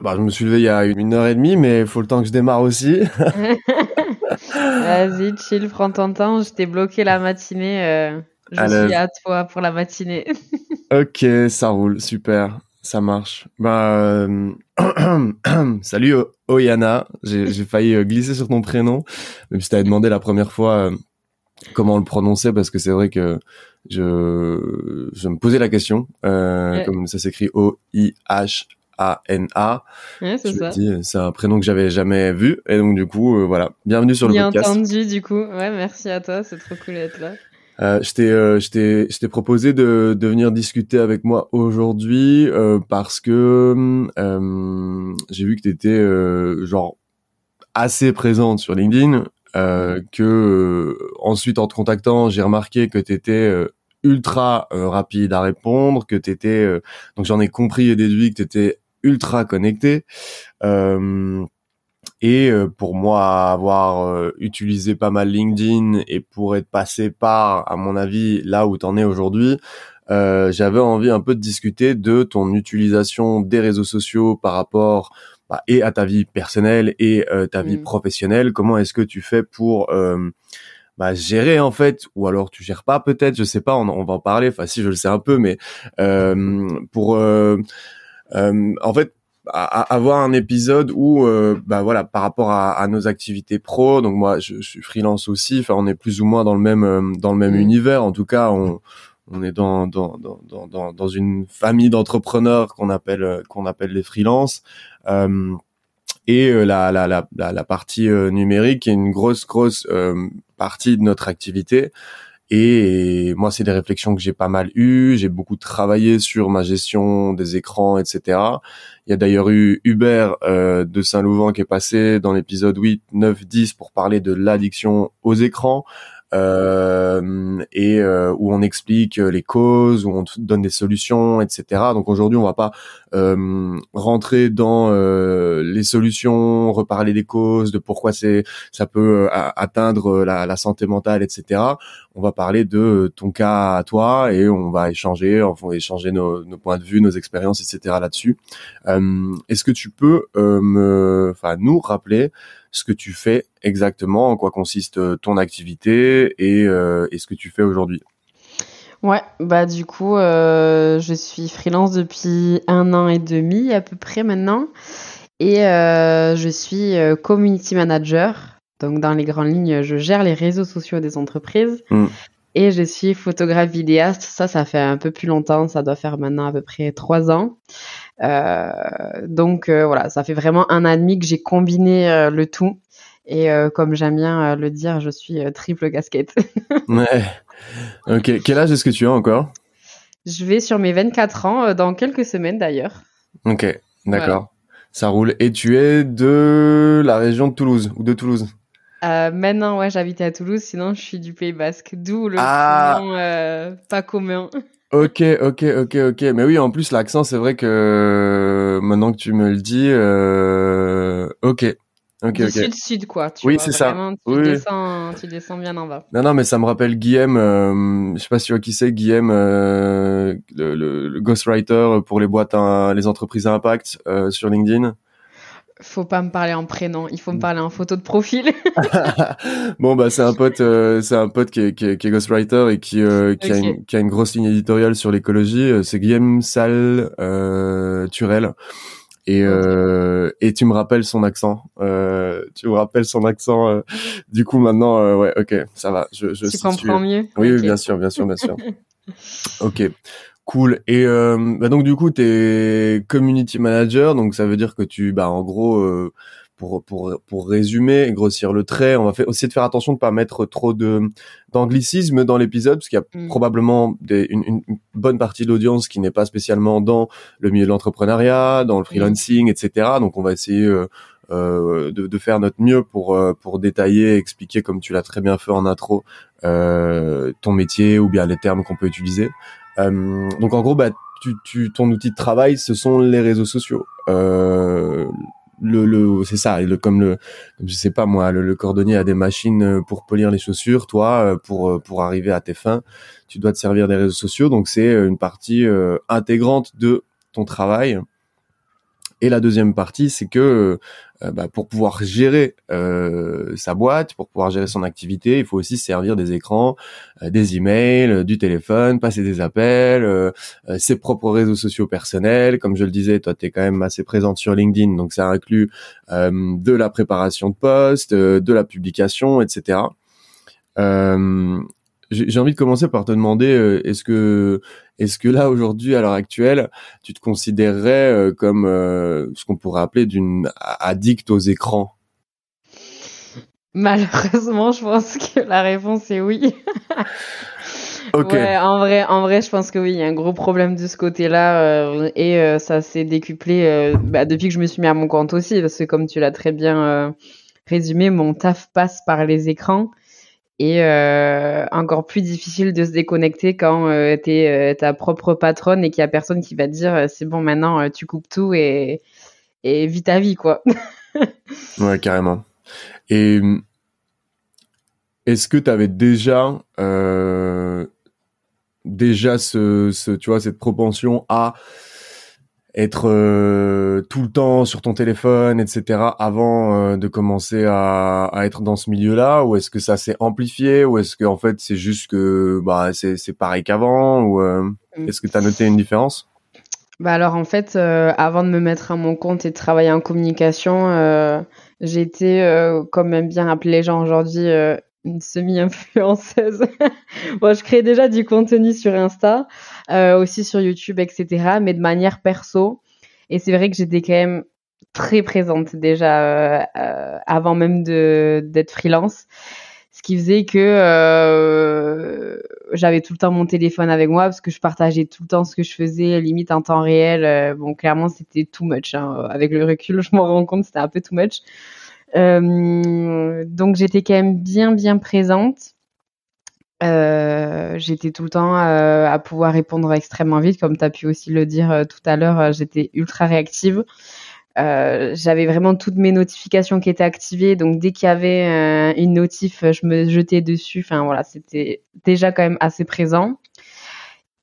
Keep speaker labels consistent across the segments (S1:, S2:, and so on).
S1: Bah, je me suis levé il y a une heure et demie, mais il faut le temps que je démarre aussi.
S2: Vas-y, chill, prends ton temps. Je t'ai bloqué la matinée. euh, je suis à toi pour la matinée.
S1: Ok, ça roule, super, ça marche. Bah, euh, salut Oyana, j'ai failli euh, glisser sur ton prénom, même si t'avais demandé la première fois euh, comment on le prononçait, parce que c'est vrai que je, je me posais la question, euh,
S2: Ouais.
S1: comme ça s'écrit
S2: Ouais, c'est
S1: Je me
S2: ça.
S1: dis, c'est un prénom que j'avais jamais vu, et donc du coup, euh, voilà, bienvenue sur le
S2: Bien
S1: podcast.
S2: entendu, du coup. Ouais, merci à toi. C'est trop cool d'être là.
S1: Euh, je t'ai, euh, je t'ai, proposé de, de venir discuter avec moi aujourd'hui euh, parce que euh, j'ai vu que tu étais genre assez présente sur LinkedIn, euh, que euh, ensuite en te contactant, j'ai remarqué que tu étais ultra euh, rapide à répondre, que tu étais donc j'en ai compris et déduit que tu étais ultra connecté. Euh, et euh, pour moi, avoir euh, utilisé pas mal LinkedIn et pour être passé par, à mon avis, là où t'en es aujourd'hui, euh, j'avais envie un peu de discuter de ton utilisation des réseaux sociaux par rapport bah, et à ta vie personnelle et euh, ta vie
S2: Mm.
S1: professionnelle. Comment est-ce que tu fais pour euh, bah, gérer en fait, ou alors tu gères pas peut-être, je sais pas, on, on va en parler. Enfin, si je le sais un peu, mais euh, pour en fait à- à- avoir un épisode où euh, bah voilà par rapport à, à nos activités pro donc moi je, je suis freelance aussi enfin on est plus ou moins dans le même euh, dans le même
S2: Mm.
S1: univers. En tout cas on on est dans dans dans dans dans, une famille d'entrepreneurs qu'on appelle euh, qu'on appelle les freelances. Euh, et euh, la, la, la, la, partie euh, numérique est une grosse grosse euh, partie de notre activité et moi, c'est des réflexions que j'ai pas mal eues. J'ai beaucoup travaillé sur ma gestion des écrans, etc. Il y a d'ailleurs eu Hubert euh, de Saint-Louvent qui est passé dans l'épisode 8, 9, 10 pour parler de l'addiction aux écrans. Euh, et euh, où on explique euh, les causes, où on donne des solutions, etc. Donc aujourd'hui, on va pas euh, rentrer dans euh, les solutions, reparler des causes, de pourquoi c'est ça peut euh, atteindre la, santé mentale, etc. On va parler de ton cas à toi et on va échanger, on va échanger nos, nos points de vue, nos expériences, etc. là-dessus. Est-ce que tu peux me, enfin nous rappeler ce que tu fais exactement, en quoi consiste euh, ton activité et, euh, et ce que tu fais aujourd'hui
S2: Ouais, bah du coup, euh, je suis freelance depuis un an et demi à peu près maintenant. Et euh, je suis community manager. Donc dans les grandes lignes, je gère les réseaux sociaux des entreprises.
S1: Mm.
S2: Et je suis photographe vidéaste. Ça, ça fait un peu plus longtemps. Ça doit faire maintenant à peu près trois ans. Euh, donc euh, voilà, ça fait vraiment un an et demi que j'ai combiné euh, le tout. Et comme j'aime bien le dire, je suis triple casquette.
S1: Ouais. Ok. Quel âge est-ce que tu as encore?
S2: Je vais sur mes 24 ans dans quelques semaines d'ailleurs.
S1: Ok. D'accord. Ça roule. Et tu es de la région de Toulouse ou de Toulouse?
S2: Euh, maintenant, ouais, j'habite à Toulouse, sinon je suis du Pays Basque, d'où le
S1: Ah.
S2: euh, pas commun.
S1: Ok, ok, ok, ok. Mais oui, en plus l'accent, c'est vrai que maintenant que tu me le dis, euh... ok, ok,
S2: du
S1: ok.
S2: sud-sud, quoi. Tu
S1: Oui, c'est ça.
S2: Tu,
S1: Oui.
S2: descends, tu descends bien en bas.
S1: Non, non, mais ça me rappelle Guillaume. Euh, je sais pas si tu vois qui c'est, Guillaume, euh, le, le, le ghostwriter pour les boîtes, à- les entreprises à impact euh, sur LinkedIn.
S2: Faut pas me parler en prénom, il faut me parler en photo de profil.
S1: bon, bah c'est un pote, euh, c'est un pote qui est, qui est, qui est ghostwriter et qui, euh, qui, a une, qui a une grosse ligne éditoriale sur l'écologie. Euh, C'est Guillaume Sal euh, Turel. Et, et tu me rappelles son accent. Tu me rappelles son accent. du coup, maintenant, ouais, ok, ça va. Je, je
S2: tu
S1: situe.
S2: comprends mieux
S1: Oui, bien sûr, bien sûr, bien sûr. ok, cool. Et euh, bah donc du coup, t'es community manager, donc ça veut dire que tu, bah en gros, euh, pour pour pour résumer, et grossir le trait, on va faire, essayer de faire attention de pas mettre trop de d'anglicisme dans l'épisode, parce qu'il y a
S2: Mm.
S1: probablement des, une, une une bonne partie de l'audience qui n'est pas spécialement dans le milieu de l'entrepreneuriat, dans le freelancing, etc. Donc on va essayer euh, euh, de, de faire notre mieux pour euh, pour détailler, expliquer comme tu l'as très bien fait en intro euh, ton métier ou bien les termes qu'on peut utiliser. Euh, donc en gros, bah, tu, tu, ton outil de travail, ce sont les réseaux sociaux. Euh, le, le, c'est ça, comme le, je sais pas moi, le, cordonnier a des machines pour polir les chaussures, toi, euh, pour euh, pour arriver à tes fins, tu dois te servir des réseaux sociaux. Donc c'est une partie intégrante de ton travail. Et la deuxième partie, c'est que bah, pour pouvoir gérer euh, sa boîte, pour pouvoir gérer son activité, il faut aussi servir des écrans, euh, des emails, du téléphone, passer des appels, ses propres réseaux sociaux personnels. Comme je le disais, toi, tu es quand même assez présente sur LinkedIn, donc ça inclut de la préparation de posts, de la publication, etc. J'ai envie de commencer par te demander, est-ce que est-ce que là, aujourd'hui, à l'heure actuelle, tu te considérerais euh, comme euh, ce qu'on pourrait appeler d'une addict aux écrans?
S2: Malheureusement, je pense que la réponse est oui. ok. en vrai, en vrai, je pense que oui, il y a un gros problème de ce côté-là euh, et ça s'est décuplé bah, depuis que je me suis mis à mon compte aussi, parce que comme tu l'as très bien résumé, mon taf passe par les écrans et euh, encore plus difficile de se déconnecter quand euh, tu es euh, ta propre patronne et qu'il y a personne qui va te dire c'est bon maintenant tu coupes tout et et vis ta vie quoi.
S1: ouais carrément. Et est-ce que tu avais déjà déjà ce tu vois cette propension à être euh, tout le temps sur ton téléphone, etc. avant euh, de commencer à, à, être dans ce milieu-là? Ou est-ce que ça s'est amplifié? Ou est-ce que en fait c'est juste que bah c'est c'est pareil qu'avant? Ou euh, mm. est-ce que tu as noté une différence?
S2: Bah alors en fait avant de me mettre à mon compte et de travailler en communication, j'étais comme même bien appelé les gens aujourd'hui une semi-influenceuse. bon, je crée déjà du contenu sur Insta, euh, aussi sur YouTube, etc., mais de manière perso. Et c'est vrai que j'étais quand même très présente déjà euh, euh, avant même de d'être freelance. Ce qui faisait que euh, j'avais tout le temps mon téléphone avec moi parce que je partageais tout le temps ce que je faisais, limite en temps réel. Euh, bon, clairement, c'était too much. Hein. Avec le recul, je m'en rends compte, c'était un peu too much. Euh, donc j'étais quand même bien bien présente. Euh, j'étais tout le temps euh, à pouvoir répondre extrêmement vite, comme tu as pu aussi le dire tout à l'heure, j'étais ultra réactive. j'avais vraiment toutes mes notifications qui étaient activées, donc dès qu'il y avait une notif, je me jetais dessus. Enfin voilà, c'était déjà quand même assez présent.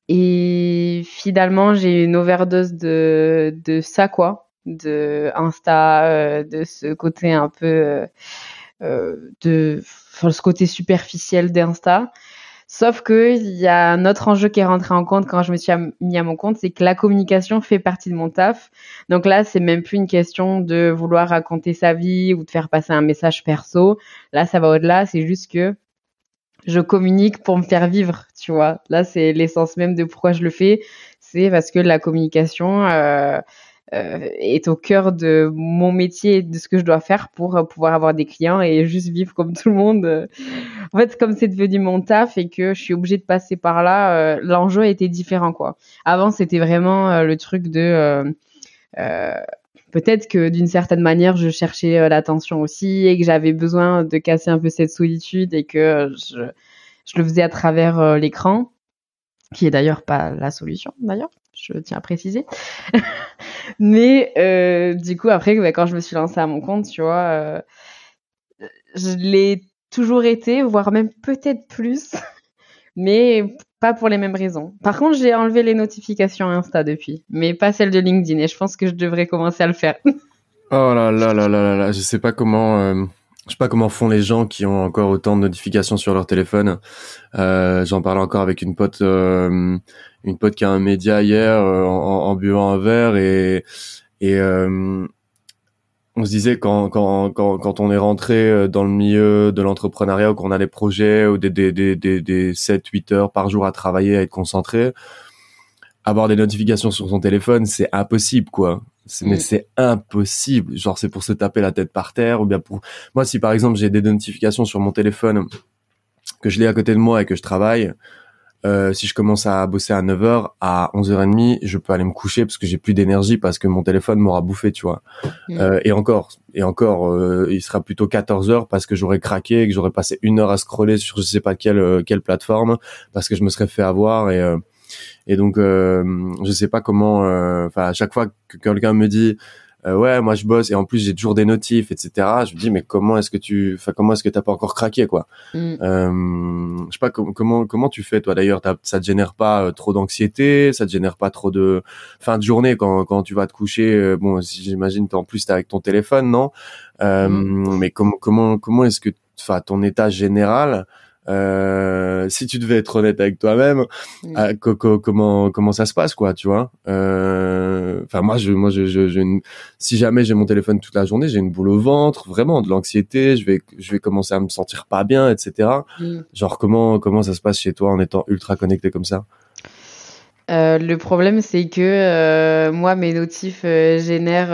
S2: Et finalement, j'ai eu une overdose de, de ça, quoi de Insta, euh, de ce côté un peu euh, de ce côté superficiel d'Insta. Sauf que il y a un autre enjeu qui est rentré en compte quand je me suis mis à mon compte, c'est que la communication fait partie de mon taf. Donc là, c'est même plus une question de vouloir raconter sa vie ou de faire passer un message perso. Là, ça va au-delà. C'est juste que je communique pour me faire vivre, tu vois. Là, c'est l'essence même de pourquoi je le fais. C'est parce que la communication, euh, est au cœur de mon métier, de ce que je dois faire pour euh, pouvoir avoir des clients et juste vivre comme tout le monde. En fait, comme c'est devenu mon taf et que je suis obligée de passer par là, euh, l'enjeu était différent quoi. Avant, c'était vraiment le truc de peut-être que d'une certaine manière, je cherchais l'attention aussi et que j'avais besoin de casser un peu cette solitude et que je, je le faisais à travers l'écran, qui est d'ailleurs pas la solution d'ailleurs je tiens à préciser. Mais euh, du coup, après, bah, quand je me suis lancée à mon compte, tu vois, euh, je l'ai toujours été, voire même peut-être plus, mais pas pour les mêmes raisons. Par contre, j'ai enlevé les notifications Insta depuis, mais pas celles de LinkedIn, et je pense que je devrais commencer à le faire.
S1: oh là là là là là là, je sais pas comment. Euh, je sais pas comment font les gens qui ont encore autant de notifications sur leur téléphone. Euh, J'en parlais encore avec une pote, euh, une pote qui a un média hier euh, en, en, buvant un verre et et euh, on se disait quand, quand, quand, quand on est rentré euh, dans le milieu de l'entrepreneuriat ou qu'on a des projets ou des, des, des, des, des 7-8 heures par jour à travailler, à être concentré, avoir des notifications sur son téléphone, c'est impossible, quoi mais c'est impossible. Genre, c'est pour se taper la tête par terre ou bien pour moi, si par exemple j'ai des notifications sur mon téléphone que je l'ai à côté de moi et que je travaille, euh, si je commence à bosser à 9h, à 11h30, je peux aller me coucher parce que j'ai plus d'énergie parce que mon téléphone m'aura bouffé, tu vois. Mm. Euh, et encore, et encore, euh, il sera plutôt 14h parce que j'aurais craqué et que j'aurais passé une heure à scroller sur je sais pas quelle euh, quelle plateforme parce que je me serais fait avoir et euh, et donc, euh, je sais pas comment. Euh, enfin, à chaque fois que quelqu'un me dit euh, ouais, moi je bosse et en plus j'ai toujours des notifs, etc. Je me dis mais comment est-ce que tu, enfin comment est-ce que t'as pas encore craqué quoi? Mm. euh, Je sais pas comment comment tu fais toi d'ailleurs? Ça te génère pas euh, trop d'anxiété, ça te génère pas trop de fin de journée quand quand tu vas te coucher. Euh, bon, j'imagine en plus t'es avec ton téléphone, non? Mm. Mais comment comment comment est-ce que, enfin ton état général euh, si tu devais être honnête avec toi-même, euh, comment comment ça se passe quoi, tu vois? Euh, Enfin moi je moi je, je, si jamais j'ai mon téléphone toute la journée, j'ai une boule au ventre, vraiment de l'anxiété, je vais je vais commencer à me sentir pas bien, etc. Genre comment comment ça se passe chez toi en étant ultra connecté comme ça?
S2: Euh, le problème, c'est que euh, moi, mes notifs euh, génèrent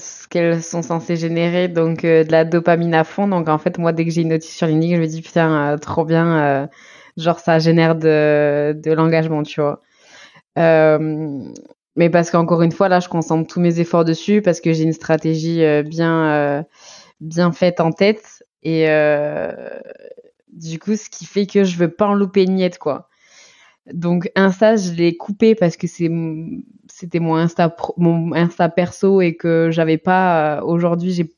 S2: ce qu'elles sont censées générer, donc de la dopamine à fond. Donc en fait, moi, dès que j'ai une notif sur LinkedIn, je me dis putain, trop bien, genre ça génère de, de l'engagement, tu vois. mais parce qu'encore une fois, là, je concentre tous mes efforts dessus parce que j'ai une stratégie bien bien faite en tête et du coup, ce qui fait que je veux pas en louper une miette, quoi. Donc Insta, je l'ai coupé parce que c'était mon Insta perso et que j'avais pas euh, aujourd'hui j'ai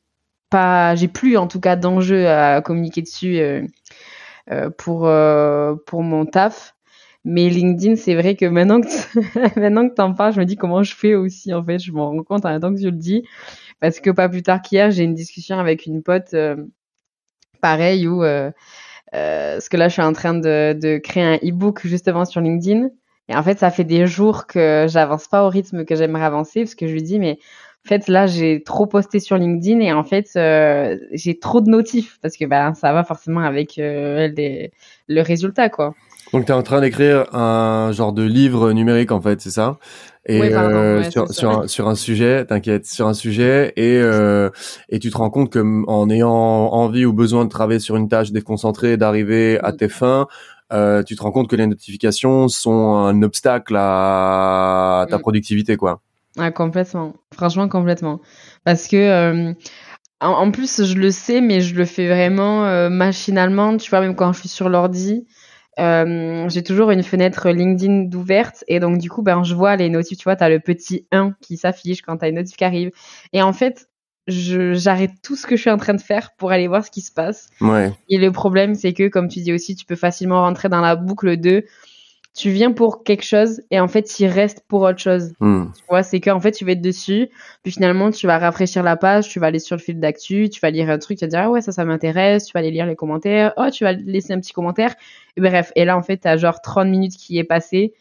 S2: pas j'ai plus en tout cas d'enjeu à communiquer dessus euh, euh, pour pour mon taf. Mais LinkedIn, c'est vrai que maintenant que maintenant que t'en parles, je me dis comment je fais aussi en fait. Je me rends compte en temps que je le dis parce que pas plus tard qu'hier, j'ai une discussion avec une pote pareil où euh, parce que là, je suis en train de, de créer un e-book justement sur LinkedIn. Et en fait, ça fait des jours que j'avance pas au rythme que j'aimerais avancer parce que je lui dis, mais en fait, là, j'ai trop posté sur LinkedIn et en fait, euh, j'ai trop de notifs parce que ben, ça va forcément avec euh, le résultat, quoi.
S1: Donc, tu es en train d'écrire un genre de livre numérique, en fait, c'est ça? Et euh, sur, sur, un, sur, un, sujet, t'inquiète, sur un sujet, et, euh, et tu te rends compte que en ayant envie ou besoin de travailler sur une tâche déconcentrée, d'arriver à tes fins, euh, tu te rends compte que les notifications sont un obstacle à ta mm. productivité, quoi.
S2: Ah, complètement. Franchement, complètement. Parce que en, plus, je le sais, mais je le fais vraiment machinalement. Tu vois, même quand je suis sur l'ordi, euh, j'ai toujours une fenêtre LinkedIn d'ouverte et donc du coup ben je vois les notifs tu vois tu as le petit 1 qui s'affiche quand tu as une notif qui arrive et en fait j'arrête tout ce que je suis en train de faire pour aller voir ce qui se passe
S1: ouais.
S2: et le problème c'est que comme tu dis aussi tu peux facilement rentrer dans la boucle de tu viens pour quelque chose et en fait il reste pour autre chose. Hmm. Tu vois, c'est qu'en fait tu vas être dessus, puis finalement tu vas rafraîchir la page, tu vas aller sur le fil d'actu, tu vas lire un truc, tu vas dire ah ouais ça ça m'intéresse, tu vas aller lire les commentaires, oh tu vas laisser un petit commentaire, et bref. Et là en fait t'as genre 30 minutes qui est passé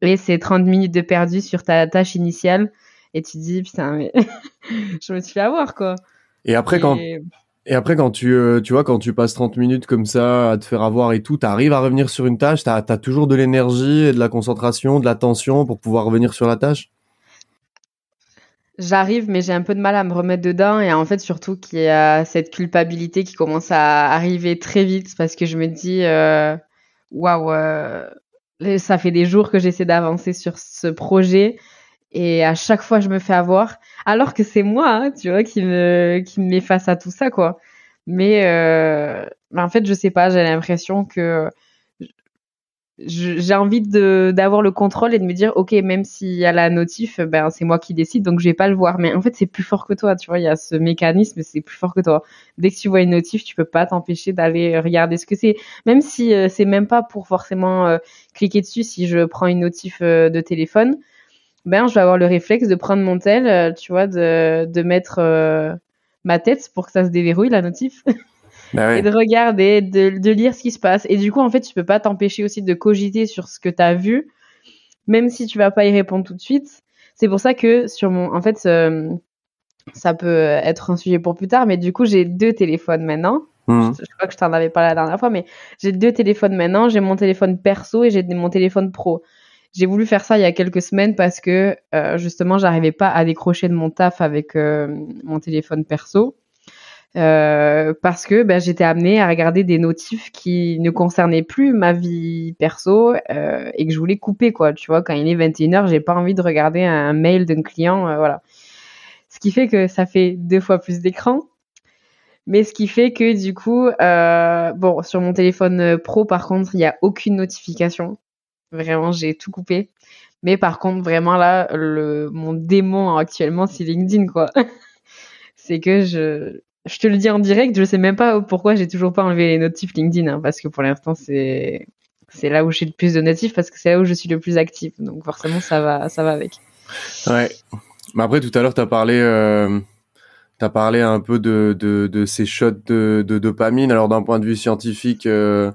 S2: et c'est 30 minutes de perdu sur ta tâche initiale et tu te dis putain mais je me suis fait avoir quoi.
S1: Et après quand et après, quand tu, euh, quand tu passes 30 minutes comme ça à te faire avoir et tout, t'arrives à revenir sur une tâche, t'as as toujours de l'énergie et de la concentration, de l'attention pour pouvoir revenir sur la tâche?
S2: J'arrive, mais j'ai un peu de mal à me remettre dedans et en fait surtout qu'il y a cette culpabilité qui commence à arriver très vite parce que je me dis, euh, waouh, euh, ça fait des jours que j'essaie d'avancer sur ce projet et à chaque fois je me fais avoir. Alors que c'est moi hein, tu vois qui me qui me met face à tout ça quoi. Mais, euh, en fait je sais pas j'ai l'impression que j'ai envie de d'avoir le contrôle et de me dire ok même s'il y a la notif ben c'est moi qui décide donc je vais pas le voir. Mais en fait c'est plus fort que toi tu vois il y a ce mécanisme c'est plus fort que toi. Dès que tu vois une notif tu peux pas t'empêcher d'aller regarder ce que c'est. Même si euh, c'est même pas pour forcément euh, cliquer dessus si je prends une notif euh, de téléphone ben je vais avoir le réflexe de prendre mon tel, euh, tu vois, de, de mettre euh, ma tête pour que ça se déverrouille la notif.
S1: Bah
S2: et de regarder, de, de, lire ce qui se passe. Et du coup, en fait, tu peux pas t'empêcher aussi de cogiter sur ce que tu as vu, même si tu vas pas y répondre tout de suite. C'est pour ça que sur mon, en fait, euh, ça peut être un sujet pour plus tard, mais du coup, j'ai deux téléphones maintenant. Mmh. Je, je, crois que je t'en avais parlé la dernière fois, mais j'ai deux téléphones maintenant. J'ai mon téléphone perso et j'ai mon téléphone pro. J'ai voulu faire ça il y a quelques semaines parce que euh, justement, j'arrivais pas à décrocher de mon taf avec euh, mon téléphone perso. Euh, parce que ben, j'étais amenée à regarder des notifs qui ne concernaient plus ma vie perso euh, et que je voulais couper quoi. Tu vois, quand il est 21h, j'ai pas envie de regarder un mail d'un client, euh, voilà. Ce qui fait que ça fait deux fois plus d'écran. Mais ce qui fait que du coup, euh, bon, sur mon téléphone pro, par contre, il n'y a aucune notification. Vraiment, j'ai tout coupé. Mais par contre, vraiment là, mon démon actuellement, c'est LinkedIn, quoi. c'est que je, je te le dis en direct, je sais même pas pourquoi j'ai toujours pas enlevé les notifs LinkedIn, hein, parce que pour l'instant, c'est, c'est là où j'ai le plus de notifs, parce que c'est là où je suis le plus actif. Donc forcément, ça va, ça va avec.
S1: Ouais. Mais après, tout à l'heure, tu as parlé, euh, parlé un peu de, de, de ces shots de, de dopamine. Alors, d'un point de vue scientifique, euh,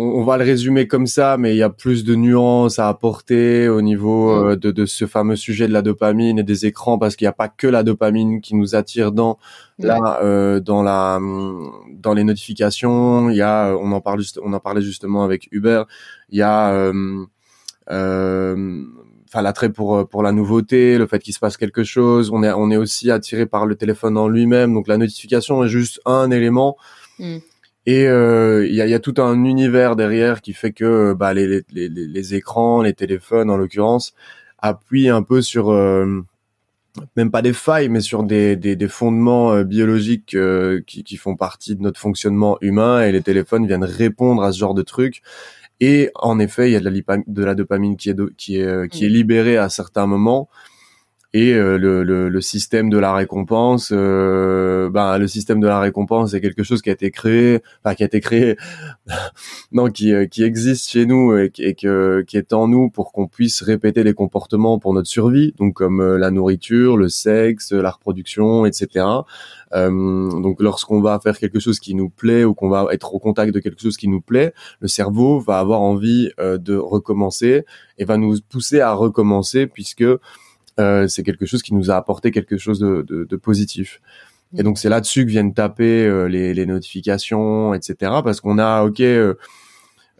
S1: on, va le résumer comme ça, mais il y a plus de nuances à apporter au niveau euh, de, de, ce fameux sujet de la dopamine et des écrans, parce qu'il n'y a pas que la dopamine qui nous attire dans là euh, dans la dans les notifications. Il y a, on en parle on en parlait justement avec Uber. Il y a euh, euh, enfin l'attrait pour pour la nouveauté, le fait qu'il se passe quelque chose. On est on est aussi attiré par le téléphone en lui-même. Donc la notification est juste un élément. Mm. Et euh, il y, a, y, a, tout un univers derrière qui fait que bah, les, les, les, les écrans, les téléphones en l'occurrence, appuient un peu sur euh, même pas des failles, mais sur des, des, des fondements euh, biologiques qui, qui, font partie de notre fonctionnement humain. Et les téléphones viennent répondre à ce genre de trucs. Et en effet, il y a de la, de la dopamine qui est, qui est, qui est libérée à certains moments et euh, le, le, le, système de la récompense euh, ben le système de la récompense c'est quelque chose qui a été créé enfin qui a été créé non qui euh, qui existe chez nous et, et que qui est en nous pour qu'on puisse répéter les comportements pour notre survie. Donc comme euh, la nourriture le sexe la reproduction etc euh, donc lorsqu'on va faire quelque chose qui nous plaît ou qu'on va être au contact de quelque chose qui nous plaît le cerveau va avoir envie de recommencer et va nous pousser à recommencer puisque euh, c'est quelque chose qui nous a apporté quelque chose de, de, de positif. Et donc c'est là-dessus que viennent taper euh, les, les, notifications, etc. Parce qu'on a, ok, euh,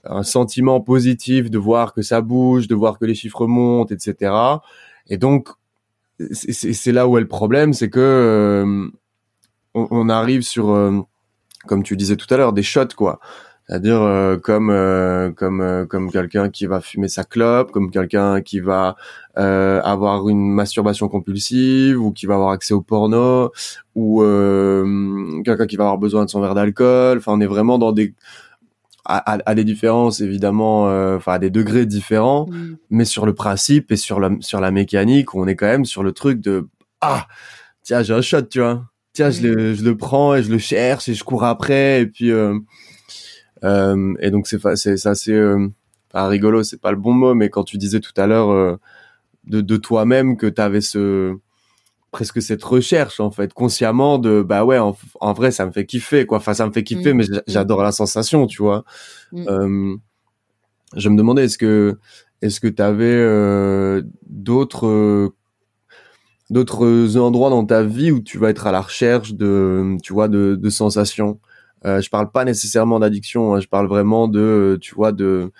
S1: un sentiment positif de voir que ça bouge, de voir que les chiffres montent, etc. Et donc c'est là où est le problème, c'est que on, on, arrive sur, comme tu disais tout à l'heure, des shots quoi c'est-à-dire euh, comme euh, comme euh, comme quelqu'un qui va fumer sa clope, comme quelqu'un qui va avoir une masturbation compulsive ou qui va avoir accès au porno ou quelqu'un qui va avoir besoin de son verre d'alcool. Enfin, on est vraiment dans des à, à, des différences évidemment, enfin à des degrés différents, mm. mais sur le principe et sur la sur la mécanique, on est quand même sur le truc de ah tiens j'ai un shot, tu vois. Tiens, je, mm. le, je le prends et je le cherche et je cours après et puis euh, et donc c'est c'est assez euh, pas rigolo, c'est pas le bon mot, mais quand tu disais tout à l'heure euh, de, de toi-même que tu avais ce presque cette recherche en fait consciemment de bah ouais en, en, vrai ça me fait kiffer quoi enfin ça me fait kiffer mm. mais mm. j'adore la sensation tu vois mm. euh, je me demandais est-ce que est-ce que tu avais euh, d'autres d'autres endroits dans ta vie où tu vas être à la recherche de tu vois de, de sensations? Euh, je parle pas nécessairement d'addiction, hein, je parle vraiment de, euh, tu vois, de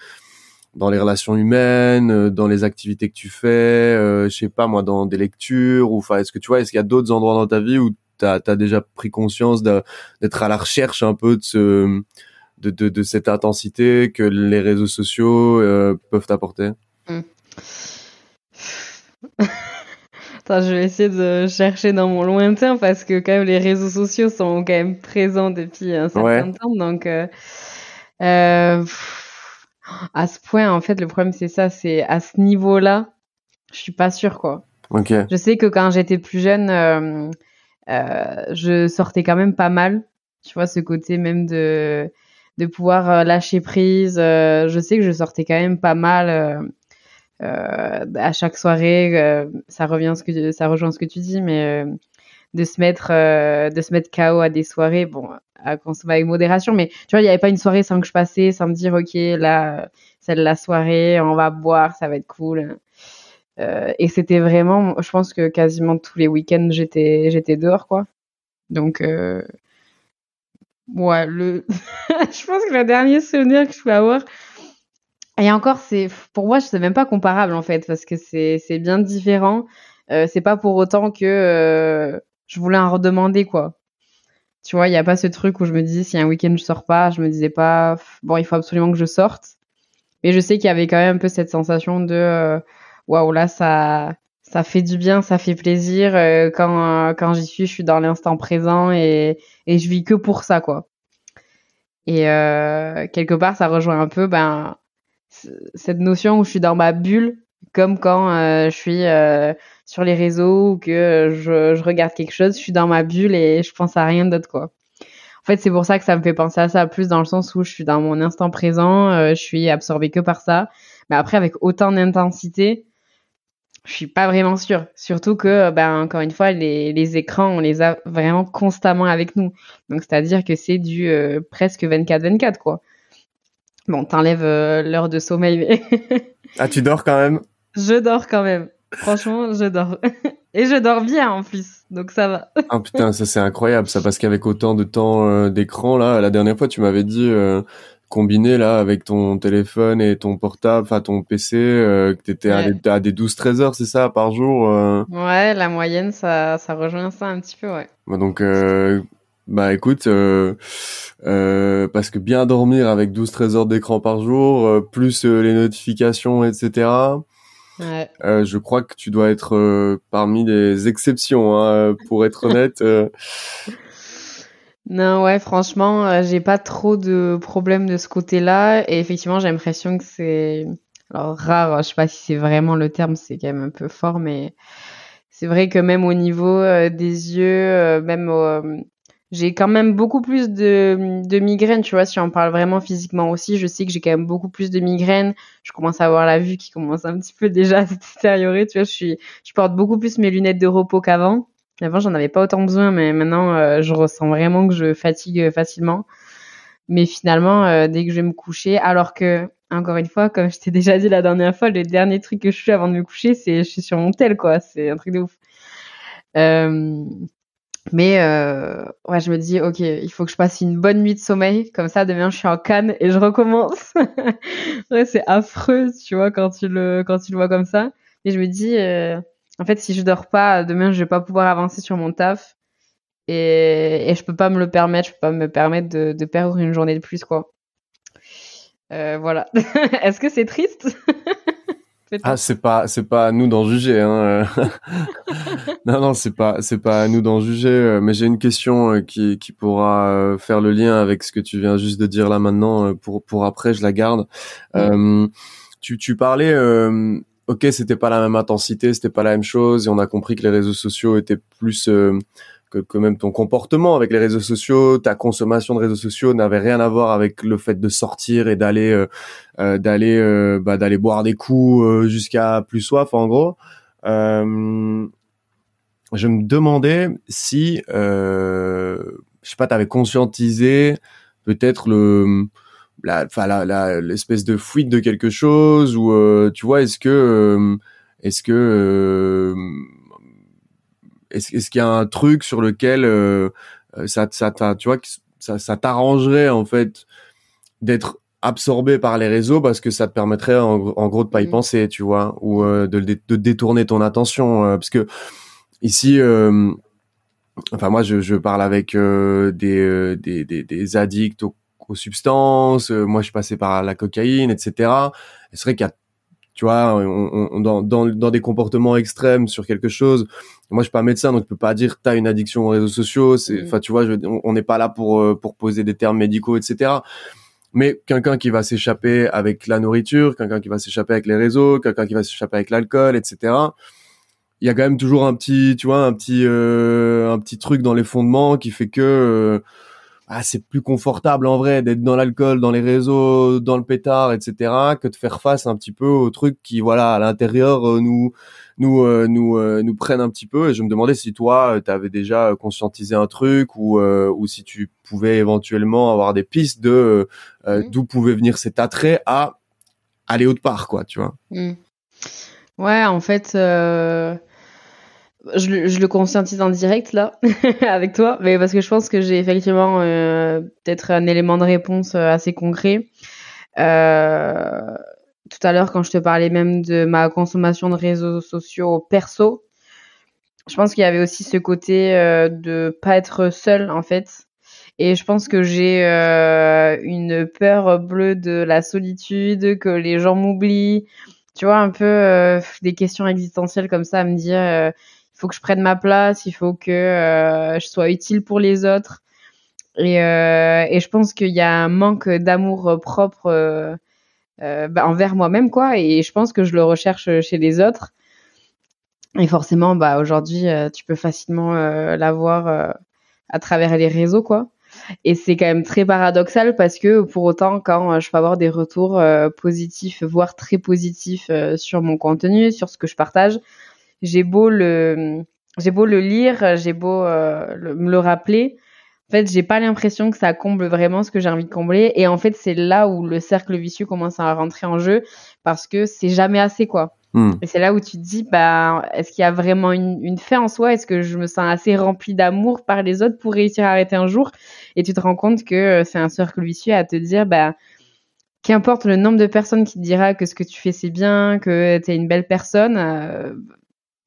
S1: dans les relations humaines, euh, dans les activités que tu fais, euh, je sais pas moi, dans des lectures, ou enfin, est-ce que tu vois, est-ce qu'il y a d'autres endroits dans ta vie où tu as, déjà pris conscience d'être à la recherche un peu de ce de, cette intensité que les réseaux sociaux euh, peuvent t'apporter? Mmh.
S2: Je vais essayer de chercher dans mon lointain parce que quand même les réseaux sociaux sont quand même présents depuis un certain temps. Donc, euh, euh, à ce point, en fait, le problème c'est ça, c'est à ce niveau-là, je suis pas sûre quoi. Je sais que quand j'étais plus jeune, euh, je sortais quand même pas mal. Tu vois, ce côté même de de pouvoir lâcher prise. je sais que je sortais quand même pas mal à chaque soirée, euh, ça revient ça rejoint ce que tu dis, mais euh, de se mettre de se mettre KO à des soirées, bon, à consommer avec modération, mais tu vois, il n'y avait pas une soirée sans que je passais, sans me dire ok là c'est la soirée, on va boire, ça va être cool. et c'était vraiment, je pense que quasiment tous les week-ends j'étais j'étais dehors quoi. Donc ouais, le, je pense que le dernier souvenir que je peux avoir, et encore, c'est pour moi, sais même pas comparable en fait, parce que c'est c'est bien différent. Euh, c'est pas pour autant que euh, je voulais en redemander quoi. Tu vois, il y a pas ce truc où je me dis si un week-end je sors pas, je me disais pas bon, il faut absolument que je sorte. Mais je sais qu'il y avait quand même un peu cette sensation de euh, waouh là ça ça fait du bien, ça fait plaisir euh, quand quand j'y suis, je suis dans l'instant présent et et je vis que pour ça quoi. Et quelque part, ça rejoint un peu ben cette notion où je suis dans ma bulle, Comme quand je suis sur les réseaux ou que je, regarde quelque chose, je suis dans ma bulle et je pense à rien d'autre, quoi. En fait, c'est pour ça que ça me fait penser à ça, plus dans le sens où je suis dans mon instant présent, je suis absorbée que par ça. Mais après, avec autant d'intensité, je suis pas vraiment sûre. Surtout que, ben, encore une fois, les, les écrans, on les a vraiment constamment avec nous. Donc, c'est-à-dire que c'est du euh, presque 24-24, quoi. Bon, t'enlèves euh, l'heure de sommeil, mais...
S1: ah, tu dors quand même?
S2: Je dors quand même. Franchement, je dors. Et je dors bien en plus, donc ça va.
S1: ah putain, ça c'est incroyable, ça parce qu'avec autant de temps euh, d'écran là, la dernière fois tu m'avais dit combiné là avec ton téléphone et ton portable, enfin ton PC, euh, que t'étais à, des 12-13 heures, c'est ça, par jour euh...
S2: Ouais, la moyenne, ça, ça rejoint ça un petit peu, ouais.
S1: Bah, donc, euh, bah écoute, euh, euh, parce que bien dormir avec 12-13 heures d'écran par jour, plus les notifications, etc. Ouais. je crois que tu dois être parmi les exceptions, hein, pour être honnête.
S2: Non, ouais, franchement, euh, j'ai pas trop de problèmes de ce côté-là. Et effectivement, j'ai l'impression que c'est alors rare. Je sais pas si c'est vraiment le terme, c'est quand même un peu fort, mais c'est vrai que même au niveau euh, des yeux, euh, même j'ai quand même beaucoup plus de, de migraines, tu vois, si on parle vraiment physiquement aussi, je sais que j'ai quand même beaucoup plus de migraines, je commence à avoir la vue qui commence un petit peu déjà à se détériorer, tu vois, je suis, je porte beaucoup plus mes lunettes de repos qu'avant, avant, j'en avais pas autant besoin, mais maintenant, euh, je ressens vraiment que je fatigue facilement. Mais finalement, euh, dès que je vais me coucher, alors que, encore une fois, comme je t'ai déjà dit la dernière fois, le dernier truc que je fais avant de me coucher, c'est je suis sur mon tel, quoi. C'est un truc de ouf. Euh, mais ouais, je me dis, ok, il faut que je passe une bonne nuit de sommeil. Comme ça, demain, je suis en canne et je recommence. ouais, c'est affreux, tu vois, quand tu le, quand tu le vois comme ça. Et je me dis, en fait, si je dors pas, demain, je vais pas pouvoir avancer sur mon taf. Et, et je peux pas me le permettre. Je peux pas me permettre de, de perdre une journée de plus, quoi. Euh, voilà. Est-ce que c'est triste?
S1: Ah, c'est pas, c'est pas à nous d'en juger. Hein. non, non, c'est pas, c'est pas à nous d'en juger. Euh, mais j'ai une question euh, qui, qui pourra faire le lien avec ce que tu viens juste de dire là maintenant. Pour, pour après, je la garde. Euh, tu, tu parlais ok, c'était pas la même intensité, c'était pas la même chose, et on a compris que les réseaux sociaux étaient plus euh, que, que, même ton comportement avec les réseaux sociaux, ta consommation de réseaux sociaux n'avait rien à voir avec le fait de sortir et d'aller euh, euh d'aller euh, bah, d'aller boire des coups jusqu'à plus soif en gros. je me demandais si je sais pas, t'avais conscientisé peut-être le la, enfin la, l'espèce de fuite de quelque chose ou euh, tu vois est-ce que euh, est-ce que euh, est-ce, est-ce qu'il y a un truc sur lequel ça ça tu vois ça, ça t'arrangerait en fait d'être absorbé par les réseaux parce que ça te permettrait en, gros de pas y mmh. penser tu vois ou de, de, détourner ton attention parce que ici enfin moi je, je parle avec des, des, des, des addicts au aux substances. Euh, moi, je suis passé par la cocaïne, etc. c'est vrai qu'il y a, tu vois, on, dans, dans, dans, des comportements extrêmes sur quelque chose. Moi, je suis pas médecin, donc je peux pas dire t'as une addiction aux réseaux sociaux. C'est, mmh. enfin, tu vois, on n'est pas là pour euh, pour poser des termes médicaux, etc. Mais quelqu'un qui va s'échapper avec la nourriture, quelqu'un qui va s'échapper avec les réseaux, quelqu'un qui va s'échapper avec l'alcool, etc. Il y a quand même toujours un petit, tu vois, un petit, euh, un petit truc dans les fondements qui fait que ah, c'est plus confortable en vrai d'être dans l'alcool, dans les réseaux, dans le pétard, etc., que de faire face un petit peu aux trucs qui, voilà, à l'intérieur euh, nous nous euh, nous euh, nous prennent un petit peu. Et je me demandais si toi, tu avais déjà conscientisé un truc ou ou si tu pouvais éventuellement avoir des pistes de d'où pouvait venir cet attrait à aller autre part, quoi, tu vois.
S2: Mmh. Ouais, en fait je, le conscientise en direct là avec toi, mais parce que je pense que j'ai effectivement euh, peut-être un élément de réponse euh, assez concret. Euh, tout à l'heure, quand je te parlais même de ma consommation de réseaux sociaux perso, je pense qu'il y avait aussi ce côté euh, de pas être seul en fait. Et je pense que j'ai une peur bleue de la solitude, que les gens m'oublient. Tu vois, un peu des questions existentielles comme ça à me dire faut que je prenne ma place, il faut que euh, je sois utile pour les autres. Et, euh, et je pense qu'il y a un manque d'amour propre euh, bah, envers moi-même, quoi. Et je pense que je le recherche chez les autres. Et forcément, bah, aujourd'hui, tu peux facilement l'avoir à travers les réseaux, quoi. Et c'est quand même très paradoxal parce que pour autant, quand je peux avoir des retours positifs, voire très positifs sur mon contenu, sur ce que je partage, j'ai beau le, j'ai beau le lire, j'ai beau me le rappeler, en fait, j'ai pas l'impression que ça comble vraiment ce que j'ai envie de combler. Et en fait, c'est là où le cercle vicieux commence à rentrer en jeu parce que c'est jamais assez, quoi. Hmm. Et c'est là où tu te dis, bah, est-ce qu'il y a vraiment une, une fin en soi? Est-ce que je me sens assez rempli d'amour par les autres pour réussir à arrêter un jour? Et tu te rends compte que euh, c'est un cercle vicieux à te dire, bah, qu'importe le nombre de personnes qui te dira que ce que tu fais c'est bien, que tu es une belle personne, euh,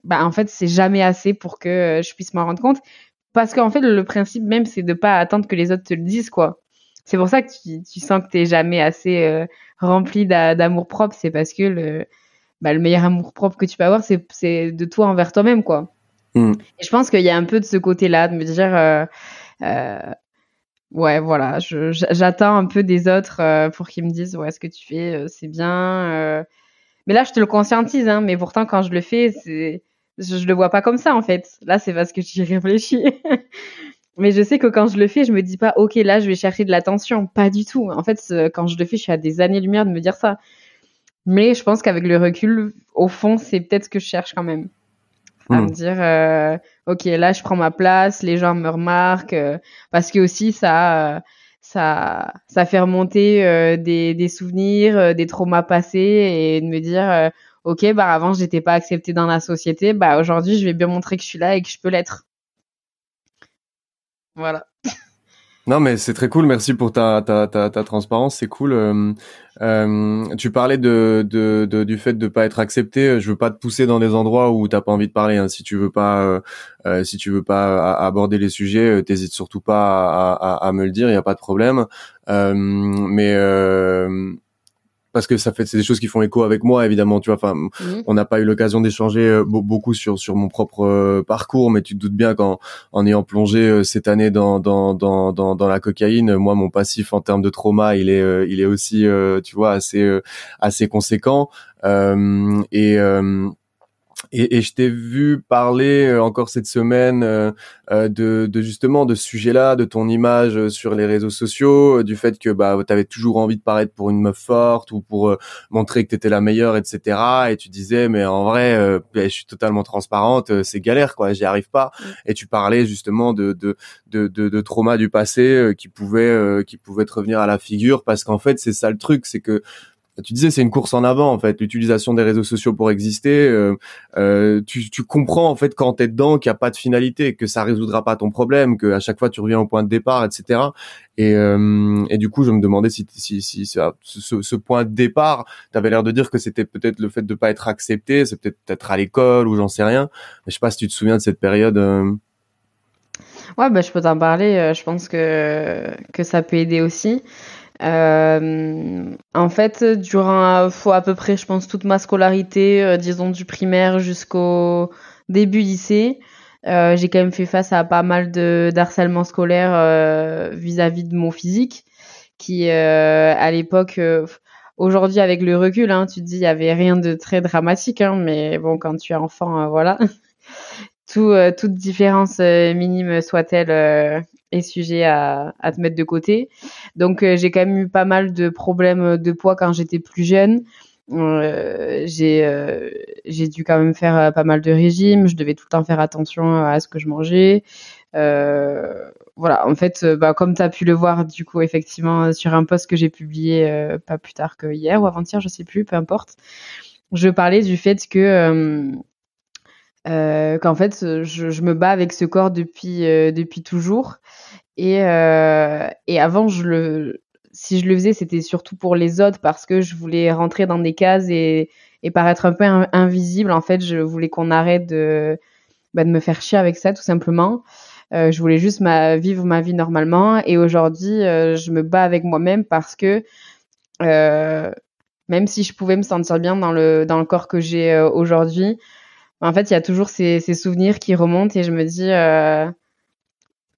S2: bah, en fait, c'est jamais assez pour que euh, je puisse m'en rendre compte. Parce qu'en fait, le principe même, c'est de pas attendre que les autres te le disent, quoi. C'est pour ça que tu, tu sens que t'es jamais assez rempli d'amour propre. C'est parce que le, bah, le meilleur amour propre que tu peux avoir, c'est de toi envers toi-même, quoi. Hmm. Et je pense qu'il y a un peu de ce côté-là, de me dire, euh, euh, ouais, voilà, j'attends un peu des autres euh, pour qu'ils me disent, ouais, ce que tu fais, c'est bien. Mais là, je te le conscientise, hein, mais pourtant, quand je le fais, c'est, je, je le vois pas comme ça, en fait. Là, c'est parce que j'y réfléchis. mais je sais que quand je le fais, je me dis pas, ok, là, je vais chercher de l'attention. Pas du tout. En fait, quand je le fais, je suis à des années-lumière de me dire ça. Mais je pense qu'avec le recul, au fond, c'est peut-être ce que je cherche quand même. À hmm. me dire, euh, ok, là, je prends ma place, les gens me remarquent, euh, parce que aussi, ça, euh, ça, ça fait remonter des, des, souvenirs, des traumas passés, et de me dire, ok, bah avant, j'étais pas acceptée dans la société, bah aujourd'hui, je vais bien montrer que je suis là et que je peux l'être. Voilà.
S1: Non, mais c'est très cool. Merci pour ta, ta, ta, ta transparence. C'est cool. Euh, euh, tu parlais de, de, du fait de pas être accepté. Je veux pas te pousser dans des endroits où t'as pas envie de parler. Hein. Si tu veux pas, euh, si tu veux pas aborder les sujets, t'hésites surtout pas à, me le dire. Il y a pas de problème. Mais parce que ça fait c'est des choses qui font écho avec moi évidemment tu vois enfin mhm. on n'a pas eu l'occasion d'échanger euh, beaucoup sur sur mon propre euh, parcours mais tu te doutes bien qu'en en ayant plongé euh, cette année dans dans dans dans, dans la cocaïne moi mon passif en termes de trauma il est il est aussi tu vois assez assez conséquent et et, et je t'ai vu parler euh, encore cette semaine euh, euh, de, de, justement de ce sujet-là, de ton image sur les réseaux sociaux, du fait que bah avais toujours envie de paraître pour une meuf forte ou pour montrer que tu étais la meilleure, etc. Et tu disais mais en vrai, bah, je suis totalement transparente, c'est galère quoi, j'y arrive pas. Mm. Et tu parlais justement de de de, de, de trauma du passé qui pouvait qui pouvait te revenir à la figure parce qu'en fait c'est ça le truc, c'est que tu disais c'est une course en avant en fait l'utilisation des réseaux sociaux pour exister euh, euh, tu, tu, comprends en fait quand t'es dedans qu'il n'y a pas de finalité que ça résoudra pas ton problème que à chaque fois tu reviens au point de départ etc et, euh, et du coup je me demandais si, si, si, ce, ce, point de départ tu avais l'air de dire que c'était peut-être le fait de pas être accepté c'est peut-être être à l'école ou j'en sais rien mais je sais pas si tu te souviens de cette période euh.
S2: Ouais, bah, je peux t'en parler. Je pense que, que ça peut aider aussi. Euh, en fait, durant à peu près, je pense, toute ma scolarité, euh, disons du primaire jusqu'au début lycée, euh, j'ai quand même fait face à pas mal de d'harcèlement scolaire euh, vis-à-vis de mon physique, qui à l'époque, aujourd'hui avec le recul, hein, tu te dis il y avait rien de très dramatique, hein, mais bon, quand tu es enfant, voilà. Tout, toute différence minime soit-elle est sujet à, te mettre de côté. Donc euh, j'ai quand même eu pas mal de problèmes de poids quand j'étais plus jeune. Euh, j'ai euh, dû quand même faire euh, pas mal de régimes. Je devais tout le temps faire attention à ce que je mangeais. voilà, en fait, bah, comme tu as pu le voir, du coup, effectivement, sur un post que j'ai publié pas plus tard que hier ou avant-hier, je sais plus, peu importe, je parlais du fait que euh, qu'en fait je, je, me bats avec ce corps depuis euh, depuis toujours. Et euh, et avant je le si je le faisais c'était surtout pour les autres parce que je voulais rentrer dans des cases et et paraître un peu invisible. En fait je voulais qu'on arrête de bah, de me faire chier avec ça tout simplement. Euh, je voulais juste ma, vivre ma vie normalement. Et aujourd'hui euh, je me bats avec moi-même parce que même si je pouvais me sentir bien dans le dans le corps que j'ai aujourd'hui en fait, il y a toujours ces, souvenirs qui remontent et je me dis, euh,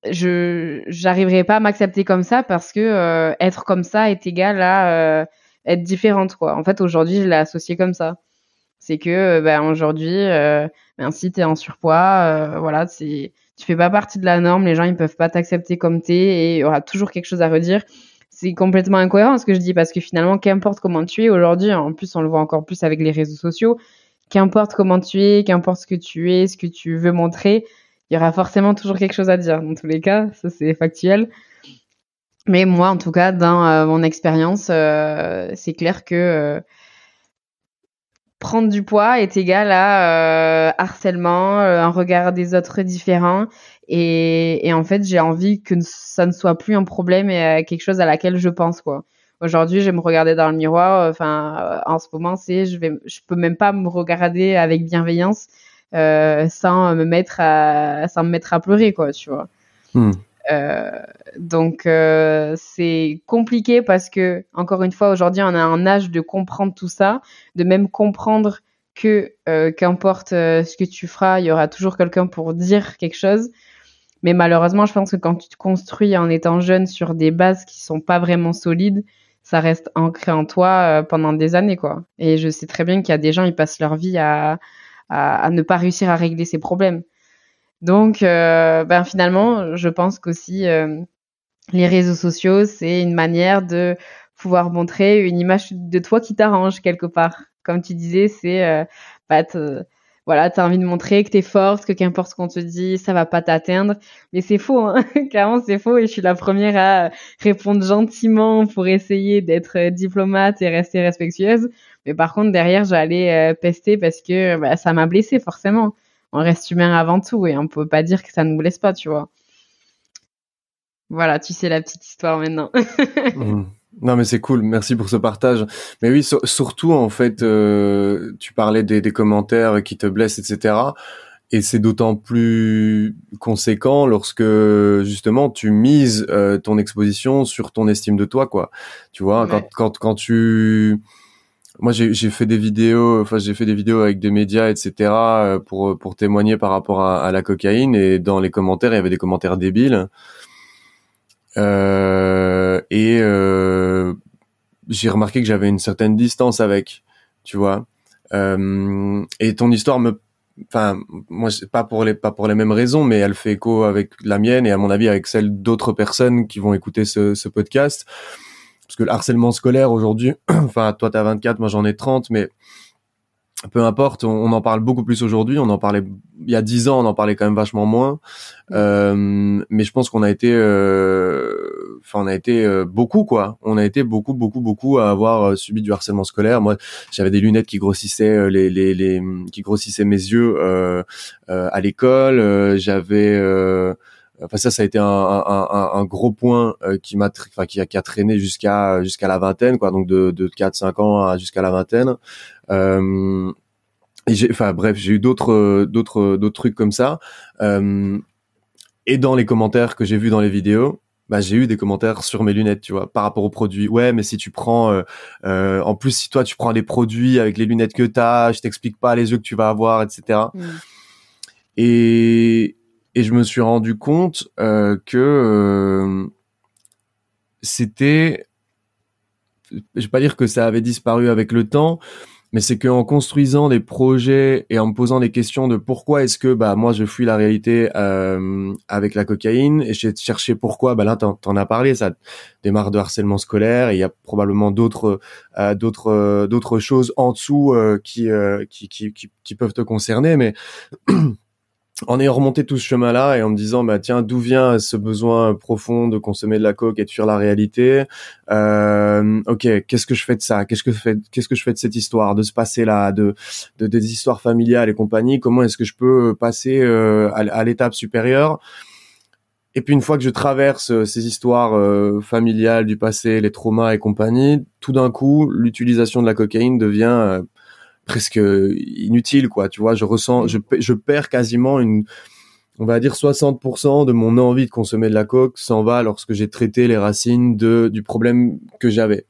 S2: je j'arriverai pas à m'accepter comme ça parce que euh, être comme ça est égal à euh, être différente. En fait, aujourd'hui, je l'ai associé comme ça. C'est que ben aujourd'hui, ben, si t'es en surpoids, voilà, tu fais pas partie de la norme, les gens ils peuvent pas t'accepter comme t'es et il y aura toujours quelque chose à redire. C'est complètement incohérent ce que je dis parce que finalement, qu'importe comment tu es aujourd'hui, en plus on le voit encore plus avec les réseaux sociaux, qu'importe comment tu es, qu'importe ce que tu es, ce que tu veux montrer, il y aura forcément toujours quelque chose à dire. Dans tous les cas, ça c'est factuel. Mais moi, en tout cas, dans euh, mon expérience, euh, c'est clair que euh, prendre du poids est égal à harcèlement, un regard des autres différent. Et, et en fait, j'ai envie que ça ne soit plus un problème et quelque chose à laquelle je pense, quoi. Aujourd'hui, je vais me regarder dans le miroir. Enfin, en ce moment, c'est je vais, je peux même pas me regarder avec bienveillance euh, sans me mettre à, sans me mettre à pleurer, quoi, tu vois. Hmm. Euh, donc euh, c'est compliqué parce que encore une fois aujourd'hui on a un âge de comprendre tout ça, de même comprendre que euh, qu'importe ce que tu feras, il y aura toujours quelqu'un pour dire quelque chose. Mais malheureusement, je pense que quand tu te construis en étant jeune sur des bases qui sont pas vraiment solides, ça reste ancré en toi pendant des années, quoi. Et je sais très bien qu'il y a des gens, ils passent leur vie à, à, ne pas réussir à régler ses problèmes. Donc, euh, ben finalement, je pense qu'aussi euh, les réseaux sociaux, c'est une manière de pouvoir montrer une image de toi qui t'arrange quelque part. Comme tu disais, c'est euh, bah, voilà, tu as envie de montrer que tu es forte, que qu'importe ce qu'on te dit, ça va pas t'atteindre. Mais c'est faux, hein clairement c'est faux et je suis la première à répondre gentiment pour essayer d'être diplomate et rester respectueuse. Mais par contre, derrière, j'allais euh, pester parce que bah, ça m'a blessé forcément. On reste humain avant tout et on peut pas dire que ça ne nous blesse pas, tu vois. Voilà, tu sais la petite histoire maintenant.
S1: Mmh. Non mais c'est cool, merci pour ce partage. Mais oui, surtout en fait, euh, tu parlais des, des, commentaires qui te blessent, etc. Et c'est d'autant plus conséquent lorsque justement tu mises euh, ton exposition sur ton estime de toi, quoi. Tu vois, quand, quand quand tu moi j'ai fait des vidéos enfin j'ai fait des vidéos avec des médias etc euh, pour pour témoigner par rapport à, à, la cocaïne et dans les commentaires il y avait des commentaires débiles euh, et euh, j'ai remarqué que j'avais une certaine distance avec tu vois euh, et ton histoire me enfin moi c'est pas pour les pas pour les mêmes raisons mais elle fait écho avec la mienne et à mon avis avec celle d'autres personnes qui vont écouter ce, ce podcast parce que le harcèlement scolaire aujourd'hui, enfin toi t'as 24, moi j'en ai 30, mais peu importe, on, en parle beaucoup plus aujourd'hui. On en parlait il y a 10 ans, on en parlait quand même vachement moins. Mmh. Euh, mais je pense qu'on a été, euh, enfin on a été euh, beaucoup quoi. On a été beaucoup beaucoup beaucoup à avoir subi du harcèlement scolaire. Moi, j'avais des lunettes qui grossissaient les les, les qui grossissaient mes yeux à l'école. j'avais Enfin ça, ça a été un, un, un gros point euh, qui m'a, enfin qui a, qui a traîné jusqu'à jusqu'à la vingtaine, quoi. Donc de de 4-5 ans jusqu'à la vingtaine. Euh, et enfin bref, j'ai eu d'autres d'autres d'autres trucs comme ça. Euh, et dans les commentaires que j'ai vus dans les vidéos, bah, j'ai eu des commentaires sur mes lunettes, tu vois, par rapport aux produits. Ouais, mais si tu prends, euh, euh, en plus si toi tu prends des produits avec les lunettes que t'as, je t'explique pas les yeux que tu vas avoir, etc. Et et je me suis rendu compte euh, que c'était, je vais pas dire que ça avait disparu avec le temps, mais c'est qu'en construisant des projets et en me posant des questions de pourquoi est-ce que bah moi je fuis la réalité euh, avec la cocaïne et j'ai cherché pourquoi bah là t'en, en as parlé ça démarre de harcèlement scolaire et il y a probablement d'autres euh, d'autres euh, d'autres choses en dessous euh, qui, qui, qui, qui qui peuvent te concerner mais en ayant remonté tout ce chemin-là et en me disant bah tiens d'où vient ce besoin profond de consommer de la coke et de fuir la réalité euh, ok qu'est-ce que je fais de ça? Qu'est-ce que je fais de cette histoire de ce passé là de, de des histoires familiales et compagnie? Comment est-ce que je peux passer euh, à, l'étape supérieure? Et puis une fois que je traverse euh, ces histoires euh, familiales du passé les traumas et compagnie tout d'un coup l'utilisation de la cocaïne devient presque inutile quoi. Tu vois je ressens je, je perds quasiment une on va dire 60% de mon envie de consommer de la coke s'en va lorsque j'ai traité les racines de du problème que j'avais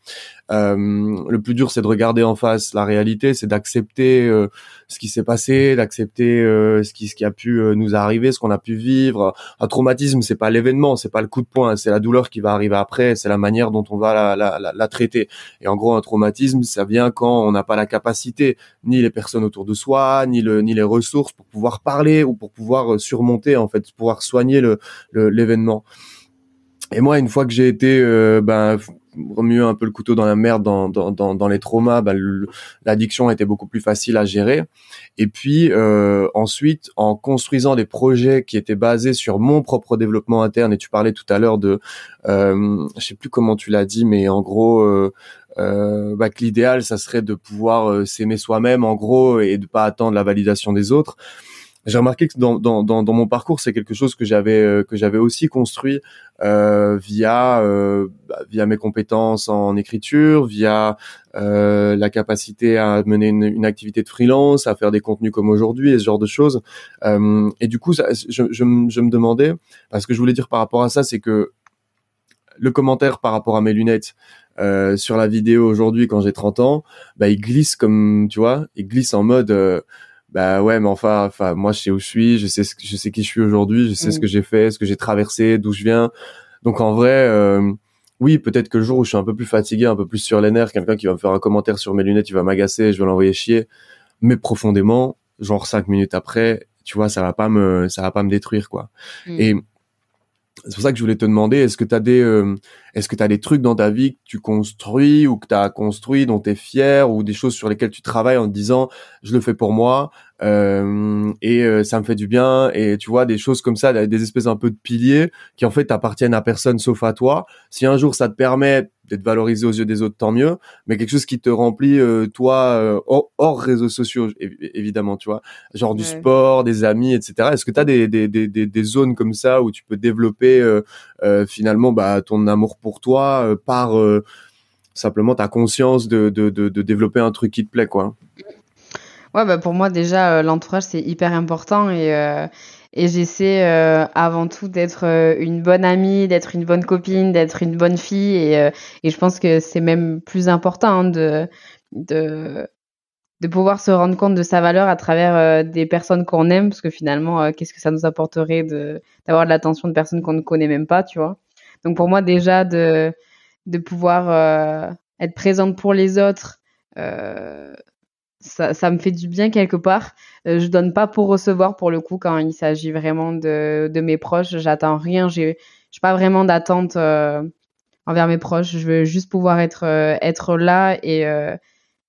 S1: le plus dur, c'est de regarder en face la réalité, c'est d'accepter euh, ce qui s'est passé, d'accepter euh, ce qui ce qui a pu nous arriver, ce qu'on a pu vivre. Un traumatisme, c'est pas l'événement, c'est pas le coup de poing, c'est la douleur qui va arriver après, c'est la manière dont on va la, la, la, la, traiter. Et en gros, un traumatisme, ça vient quand on n'a pas la capacité, ni les personnes autour de soi, ni le ni les ressources pour pouvoir parler ou pour pouvoir surmonter en fait, pouvoir soigner le l'événement. Et moi, une fois que j'ai été euh, ben, remuer un peu le couteau dans la merde dans, les traumas, ben, l'addiction était beaucoup plus facile à gérer. Et puis euh, ensuite, en construisant des projets qui étaient basés sur mon propre développement interne, et tu parlais tout à l'heure de, euh, je sais plus comment tu l'as dit, mais en gros, euh, euh, bah, que l'idéal, ça serait de pouvoir euh, s'aimer soi-même, en gros, et de pas attendre la validation des autres j'ai remarqué que dans, dans, dans, dans, mon parcours, c'est quelque chose que j'avais euh, que j'avais aussi construit euh, via euh, bah, via mes compétences en écriture, via euh, la capacité à mener une, une, activité de freelance, à faire des contenus comme aujourd'hui et ce genre de choses. Euh, et du coup, je, je, je, me demandais, parce que je voulais dire par rapport à ça, c'est que le commentaire par rapport à mes lunettes euh, sur la vidéo aujourd'hui quand j'ai 30 ans, bah il glisse comme tu vois, il glisse en mode bah ouais mais enfin enfin moi je sais où je suis je sais ce, je sais qui je suis aujourd'hui je sais ce mm. que j'ai fait ce que j'ai traversé d'où je viens donc en vrai euh, oui peut-être que le jour où je suis un peu plus fatigué un peu plus sur les nerfs quelqu'un qui va me faire un commentaire sur mes lunettes il va m'agacer je vais l'envoyer chier mais profondément genre cinq minutes après tu vois ça va pas me ça va pas me détruire quoi mm. et c'est pour ça que je voulais te demander, est-ce que tu as des, euh, est-ce que tu as des trucs dans ta vie que tu construis ou que tu as construit dont tu es fier ou des choses sur lesquelles tu travailles en te disant je le fais pour moi et euh, ça me fait du bien et tu vois des choses comme ça, des espèces un peu de piliers qui en fait appartiennent à personne sauf à toi. Si un jour ça te permet d'être valorisé aux yeux des autres, tant mieux. Mais quelque chose qui te remplit, euh, toi, euh, hors, réseaux sociaux, évidemment, tu vois. Genre du sport, des amis, etc. Est-ce que tu as des, des, des, des, zones comme ça où tu peux développer euh, finalement bah, ton amour pour toi par simplement ta conscience de, de, de, de, développer un truc qui te plaît, quoi?
S2: Ouais, bah pour moi déjà, l'entourage, c'est hyper important et et j'essaie euh, avant tout d'être euh, une bonne amie, d'être une bonne copine, d'être une bonne fille. Et, euh, et je pense que c'est même plus important hein, de, de, de pouvoir se rendre compte de sa valeur à travers des personnes qu'on aime. Parce que finalement, qu'est-ce que ça nous apporterait de, d'avoir de l'attention de personnes qu'on ne connaît même pas, tu vois? Donc pour moi, déjà, de, de pouvoir être présente pour les autres. Euh, ça, ça, me fait du bien quelque part. Euh, je donne pas pour recevoir pour le coup quand il s'agit vraiment de, de, mes proches. J'attends rien. J'ai pas vraiment d'attente euh, envers mes proches. Je veux juste pouvoir être euh, être là et euh,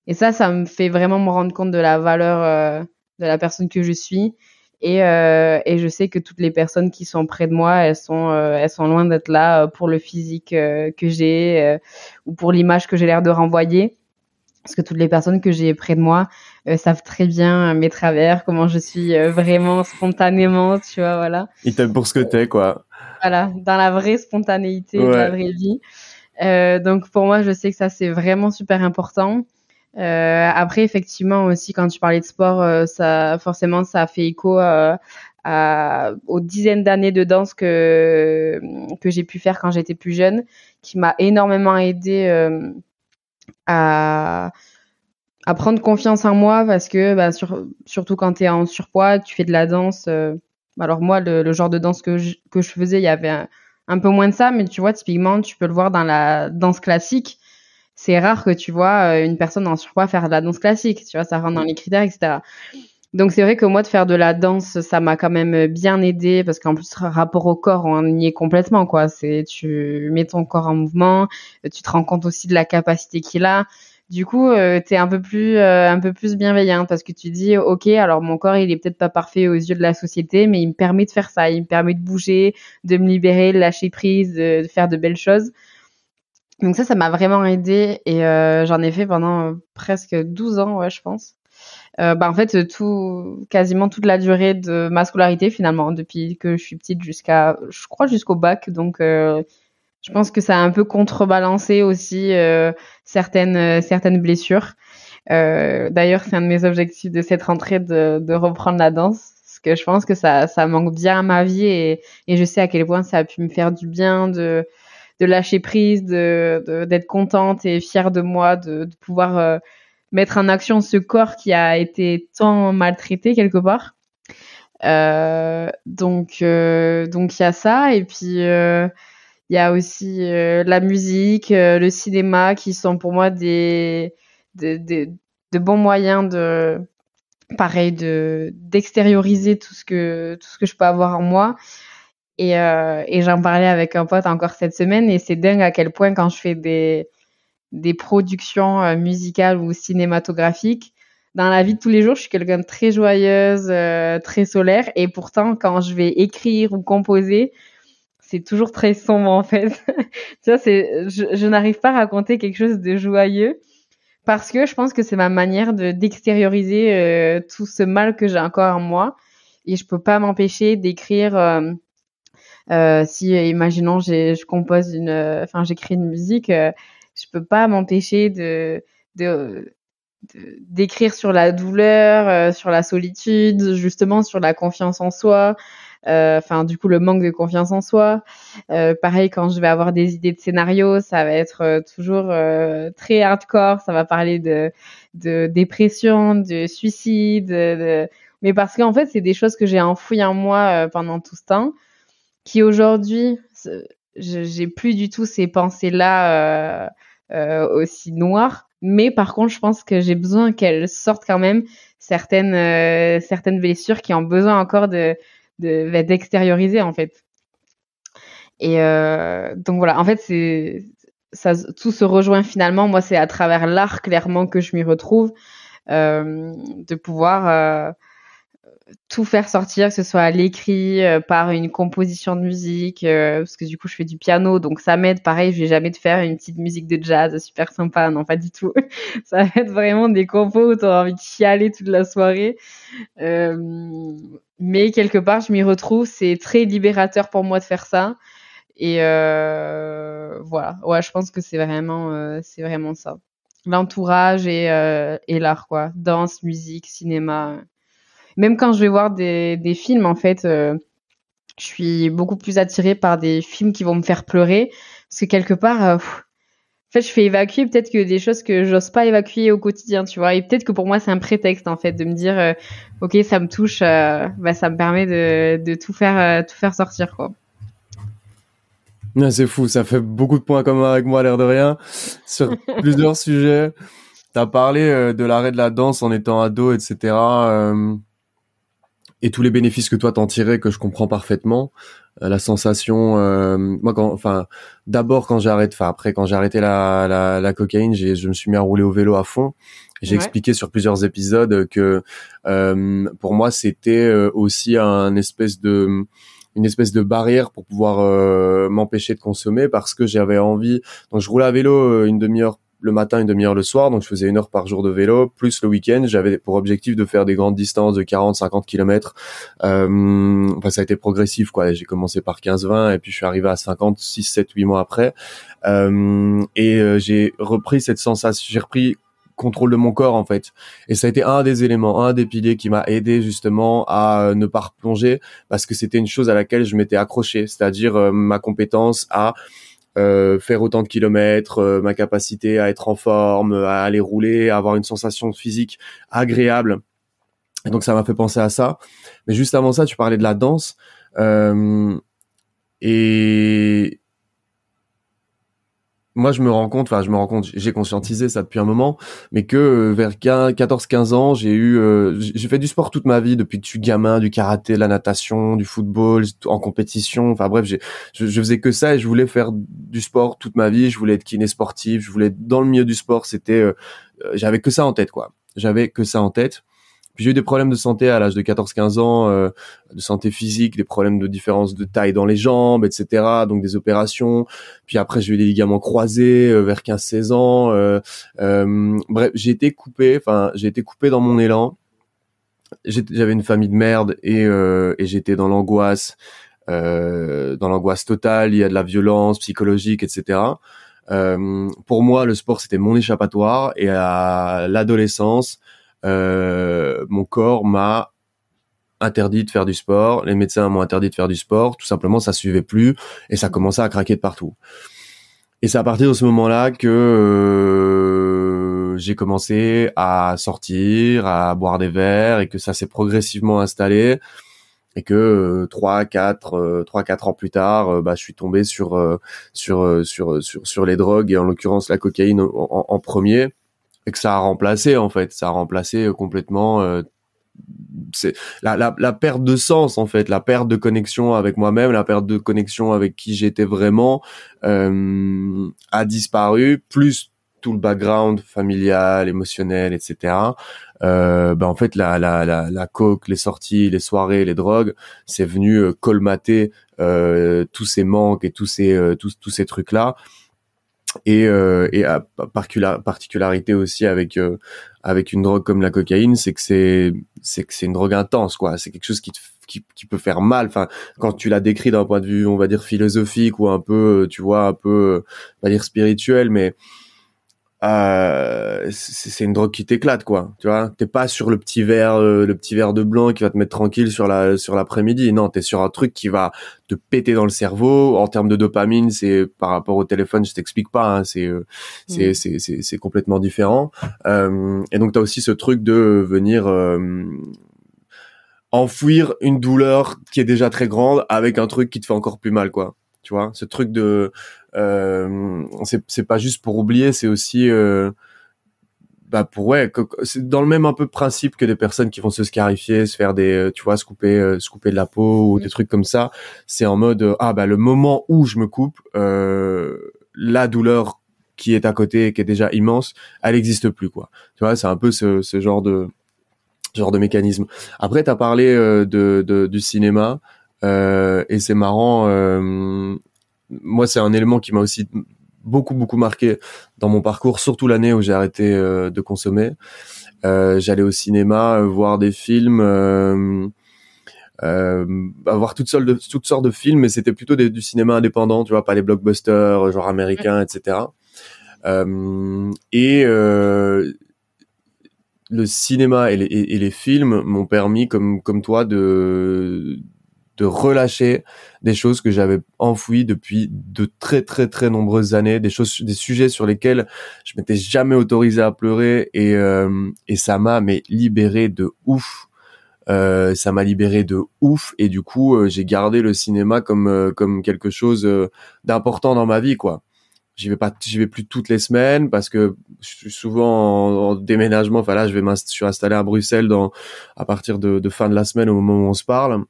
S2: et ça, ça me fait vraiment me rendre compte de la valeur de la personne que je suis. Et, et je sais que toutes les personnes qui sont près de moi, elles sont elles sont loin d'être là pour le physique que j'ai ou pour l'image que j'ai l'air de renvoyer parce que toutes les personnes que j'ai près de moi euh, savent très bien mes travers, comment je suis euh, vraiment spontanément, tu vois, voilà.
S1: Ils t'aiment pour ce que t'es, quoi.
S2: Voilà, dans la vraie spontanéité de la vraie vie. Euh, donc pour moi, je sais que ça c'est vraiment super important. Euh, après, effectivement aussi, quand tu parlais de sport, ça forcément ça a fait écho à, aux dizaines d'années de danse que que j'ai pu faire quand j'étais plus jeune, qui m'a énormément aidé à, prendre confiance en moi parce que bah, sur, surtout quand tu es en surpoids, tu fais de la danse. Euh, alors moi, le, genre de danse que je, que je faisais, il y avait un, un, peu moins de ça, mais tu vois, typiquement, tu peux le voir dans la danse classique. C'est rare que tu vois euh, une personne en surpoids faire de la danse classique, tu vois, ça rentre dans les critères, etc. Donc c'est vrai que moi de faire de la danse, ça m'a quand même bien aidé parce qu'en plus rapport au corps, on y est complètement quoi. C'est tu mets ton corps en mouvement, tu te rends compte aussi de la capacité qu'il a. Du coup, euh, tu es un peu plus euh, un peu plus bienveillant parce que tu dis OK, alors mon corps, il est peut-être pas parfait aux yeux de la société, mais il me permet de faire ça, il me permet de bouger, de me libérer, de lâcher prise, de, faire de belles choses. Donc ça, ça m'a vraiment aidé et euh, j'en ai fait pendant presque 12 ans, ouais, je pense. Euh, bah, en fait tout quasiment toute la durée de ma scolarité finalement depuis que je suis petite jusqu'à je crois jusqu'au bac. Donc euh, je pense que ça a un peu contrebalancé aussi euh, certaines certaines blessures. D'ailleurs c'est un de mes objectifs de cette rentrée de, reprendre la danse parce que je pense que ça ça manque bien à ma vie et, je sais à quel point ça a pu me faire du bien de de lâcher prise, de d'être contente et fière de moi, de, pouvoir euh, mettre en action ce corps qui a été tant maltraité quelque part. Euh, donc euh, donc il y a ça et puis il y a aussi la musique, le cinéma qui sont pour moi des, des, de bons moyens de pareil de d'extérioriser tout ce que tout ce que je peux avoir en moi et, euh, et j'en parlais avec un pote encore cette semaine et c'est dingue à quel point quand je fais des des productions euh, musicales ou cinématographiques. Dans la vie de tous les jours je suis quelqu'un de très joyeuse euh, très solaire. Et pourtant quand je vais écrire ou composer c'est toujours très sombre en fait. Tu vois c'est je, n'arrive pas à raconter quelque chose de joyeux parce que je pense que c'est ma manière de d'extérioriser euh, tout ce mal que j'ai encore en moi. Et je peux pas m'empêcher d'écrire si imaginons je compose une enfin j'écris une musique je peux pas m'empêcher de de d'écrire sur la douleur sur la solitude justement sur la confiance en soi euh, enfin du coup le manque de confiance en soi. Euh, pareil quand je vais avoir des idées de scénario, ça va être euh, toujours très hardcore, ça va parler de, de dépression, de suicide, de... mais parce qu'en fait c'est des choses que j'ai enfouies en moi pendant tout ce temps, qui aujourd'hui j'ai plus du tout ces pensées là aussi noires. Mais par contre, je pense que j'ai besoin qu'elles sortent quand même certaines certaines blessures qui ont besoin encore de de d'extérioriser en fait. Et euh, donc voilà, en fait c'est ça tout se rejoint finalement. Moi c'est à travers l'art clairement que je m'y retrouve, euh, de pouvoir euh, tout faire sortir, que ce soit à l'écrit, euh, par une composition de musique, euh, parce que du coup je fais du piano, donc ça m'aide. Pareil, je vais jamais te faire une petite musique de jazz super sympa, non pas du tout. ça va être vraiment des compos où t'auras envie de chialer toute la soirée. Euh, mais quelque part, je m'y retrouve. C'est très libérateur pour moi de faire ça. Et voilà, ouais, je pense que c'est vraiment, c'est vraiment ça. L'entourage et, et l'art, quoi. Danse, musique, cinéma même quand je vais voir des, des films, en fait, euh, je suis beaucoup plus attirée par des films qui vont me faire pleurer. Parce que quelque part, euh, en fait, je fais évacuer peut-être que des choses que j'ose pas évacuer au quotidien, tu vois. Et peut-être que pour moi, c'est un prétexte, en fait, de me dire, euh, ok, ça me touche, bah, ça me permet de, de tout faire, tout faire sortir, quoi.
S1: c'est fou, ça fait beaucoup de points communs avec moi, l'air de rien, sur plusieurs sujets. T'as parlé de l'arrêt de la danse en étant ado, etc et tous les bénéfices que toi t'en tirais que je comprends parfaitement euh, la sensation euh, moi quand enfin d'abord quand j'ai arrêté enfin après quand j'ai arrêté la, la, la cocaïne j'ai je me suis mis à rouler au vélo à fond. J'ai expliqué sur plusieurs épisodes que euh, pour moi c'était euh, aussi un espèce de une espèce de barrière pour pouvoir m'empêcher de consommer parce que j'avais envie donc je roulais à vélo une demi-heure le matin, une demi-heure le soir, donc je faisais une heure par jour de vélo, plus le week-end, j'avais pour objectif de faire des grandes distances de 40, 50 kilomètres. Euh, enfin, ça a été progressif, quoi. J'ai commencé par 15, 20, et puis je suis arrivé à 50, 6, 7, 8 mois après. Euh, et euh, j'ai repris cette sensation, j'ai repris contrôle de mon corps en fait et ça a été un des éléments un des piliers qui m'a aidé justement à ne pas replonger parce que c'était une chose à laquelle je m'étais accroché c'est-à-dire euh, ma compétence à euh, faire autant de kilomètres, euh, ma capacité à être en forme, à aller rouler, à avoir une sensation physique agréable. Et donc ça m'a fait penser à ça. Mais juste avant ça, tu parlais de la danse. Euh, et moi je me rends compte, enfin je me rends compte, j'ai conscientisé ça depuis un moment, mais que euh, vers 14-15 ans, j'ai eu, euh, j'ai fait du sport toute ma vie depuis que je suis gamin, du karaté, de la natation, du football, en compétition, enfin bref, je, je faisais que ça et je voulais faire du sport toute ma vie, je voulais être kiné sportif, je voulais être dans le milieu du sport, c'était, euh, j'avais que ça en tête quoi, j'avais que ça en tête. J'ai eu des problèmes de santé à l'âge de 14-15 ans, euh, de santé physique, des problèmes de différence de taille dans les jambes, etc. Donc des opérations. Puis après j'ai eu des ligaments croisés euh, vers 15-16 ans. Euh, euh, bref, j'ai été coupé. Enfin, j'ai été coupé dans mon élan. J'avais une famille de merde et, et j'étais dans l'angoisse, dans l'angoisse totale. Il y a de la violence psychologique, etc. Euh, pour moi, le sport c'était mon échappatoire et à l'adolescence, euh, mon corps m'a interdit de faire du sport, les médecins m'ont interdit de faire du sport, tout simplement ça suivait plus et ça commençait à craquer de partout. Et c'est à partir de ce moment-là que euh, j'ai commencé à sortir, à boire des verres et que ça s'est progressivement installé et que euh, trois, quatre, trois, quatre ans plus tard, bah, je suis tombé sur sur sur sur sur les drogues et en l'occurrence la cocaïne en, premier et que ça a remplacé en fait, ça a remplacé complètement c'est la, la, la, perte de sens en fait, la perte de connexion avec moi-même, la perte de connexion avec qui j'étais vraiment euh, a disparu, plus tout le background familial, émotionnel, etc. Euh, ben en fait la, la, la, la coke, les sorties, les soirées, les drogues, c'est venu euh, colmater euh, tous ces manques et tous ces euh, tous, tous ces trucs là et, euh, et à particularité aussi avec euh, avec une drogue comme la cocaïne, c'est que c'est c'est que c'est une drogue intense quoi. C'est quelque chose qui, qui qui peut faire mal. Enfin, quand tu l'as décrit d'un point de vue, on va dire philosophique ou un peu, tu vois, un peu, on va dire spirituel, mais euh, c'est une drogue qui t'éclate quoi tu vois. T'es pas sur le petit verre euh, le petit verre de blanc qui va te mettre tranquille sur la sur l'après-midi. Non t'es sur un truc qui va te péter dans le cerveau. En termes de dopamine c'est par rapport au téléphone je t'explique pas hein, c'est euh, c'est c'est c'est c'est complètement différent. Euh, et donc t'as aussi ce truc de venir enfouir une douleur qui est déjà très grande avec un truc qui te fait encore plus mal quoi tu vois ce truc de euh, c'est pas juste pour oublier, c'est aussi euh, bah pour ouais, c'est dans le même un peu principe que des personnes qui vont se scarifier, se faire des, euh, tu vois, se couper, euh, se couper de la peau ou des trucs comme ça. C'est en mode ah bah le moment où je me coupe, euh, la douleur qui est à côté, qui est déjà immense, elle n'existe plus quoi. Tu vois, c'est un peu ce, ce genre de genre de mécanisme. Après, tu as parlé de, de, du cinéma euh, et c'est marrant. Euh, moi, c'est un élément qui m'a aussi beaucoup beaucoup marqué dans mon parcours, surtout l'année où j'ai arrêté euh, de consommer. Euh, J'allais au cinéma euh, voir des films, euh, euh, voir toutes sortes de toutes sortes de films, mais c'était plutôt des, du cinéma indépendant, tu vois, pas les blockbusters genre américains, etc. et le cinéma et les, et les films m'ont permis, comme comme toi, de de relâcher des choses que j'avais enfouies depuis de très très très nombreuses années, des choses, des sujets sur lesquels je m'étais jamais autorisé à pleurer et euh, et ça m'a mais libéré de ouf. Euh, ça m'a libéré de ouf et du coup euh, j'ai gardé le cinéma comme comme quelque chose d'important dans ma vie quoi. J'y vais pas, j'y vais plus toutes les semaines parce que je suis souvent en, déménagement. Enfin là, je vais je suis installé à Bruxelles dans à partir de, de fin de la semaine au moment où on se parle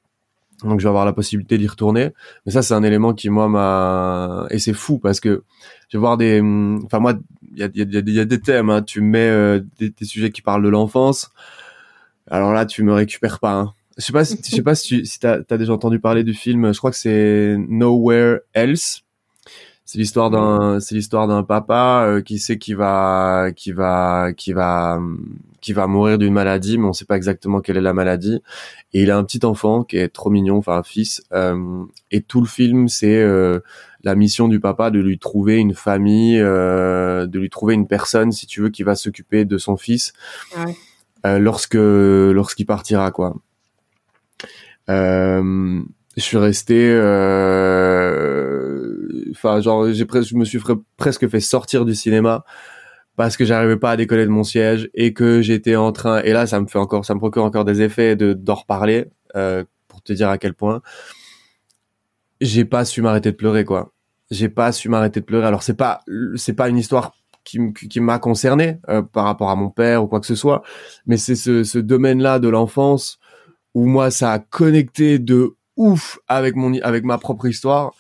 S1: donc je vais avoir la possibilité d'y retourner mais ça c'est un élément qui moi m'a et c'est fou parce que je vais voir des enfin moi il y a, des thèmes hein. tu mets euh, des, sujets qui parlent de l'enfance alors là tu me récupères pas hein. je sais pas si, je sais pas si tu si t'as as déjà entendu parler du film je crois que c'est Nowhere Else c'est l'histoire d'un c'est l'histoire d'un papa euh, qui sait qu'il va qui va qui va qui va mourir d'une maladie mais on sait pas exactement quelle est la maladie. Et il a un petit enfant qui est trop mignon enfin un fils euh, et tout le film c'est euh, la mission du papa de lui trouver une famille de lui trouver une personne si tu veux qui va s'occuper de son fils ouais. lorsque lorsqu'il partira quoi je suis resté enfin genre je me suis presque fait sortir du cinéma parce que j'arrivais pas à décoller de mon siège et que j'étais en train et là ça me fait encore ça me procure encore des effets de d'en reparler euh, pour te dire à quel point j'ai pas su m'arrêter de pleurer quoi. J'ai pas su m'arrêter de pleurer. Alors c'est pas c'est pas une histoire qui, qui m'a concerné euh, par rapport à mon père ou quoi que ce soit mais c'est ce, ce domaine là de l'enfance où moi ça a connecté de ouf avec mon avec ma propre histoire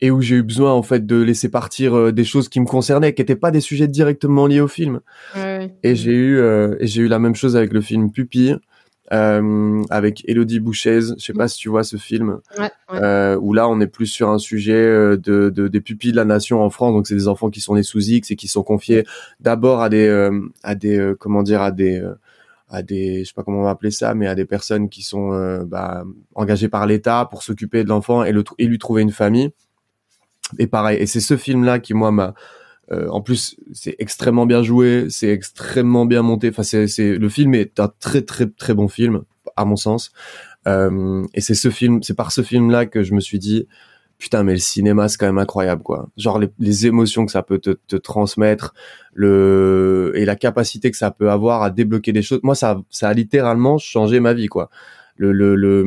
S1: et où j'ai eu besoin en fait de laisser partir euh, des choses qui me concernaient, qui n'étaient pas des sujets directement liés au film. Ouais. Et j'ai eu euh, et j'ai eu la même chose avec le film Pupille. Euh, avec Elodie Bouchez, je sais pas si tu vois ce film, ouais, ouais. Euh, où là on est plus sur un sujet euh, de, de, des pupilles de la nation en France, donc c'est des enfants qui sont nés sous X et qui sont confiés d'abord à des à des comment dire à des à des je sais pas comment on va appeler ça mais à des personnes qui sont bah, engagées par l'État pour s'occuper de l'enfant et, le, et lui trouver une famille et pareil, et c'est ce film-là qui moi m'a euh, en plus, c'est extrêmement bien joué, c'est extrêmement bien monté. Enfin, c'est, c'est le film est un très très très bon film à mon sens. Euh, et c'est ce film, c'est par ce film-là que je me suis dit putain mais le cinéma c'est quand même incroyable quoi. Genre les, les émotions que ça peut te, te, transmettre le et la capacité que ça peut avoir à débloquer des choses. Moi ça ça a littéralement changé ma vie quoi. Le, le, le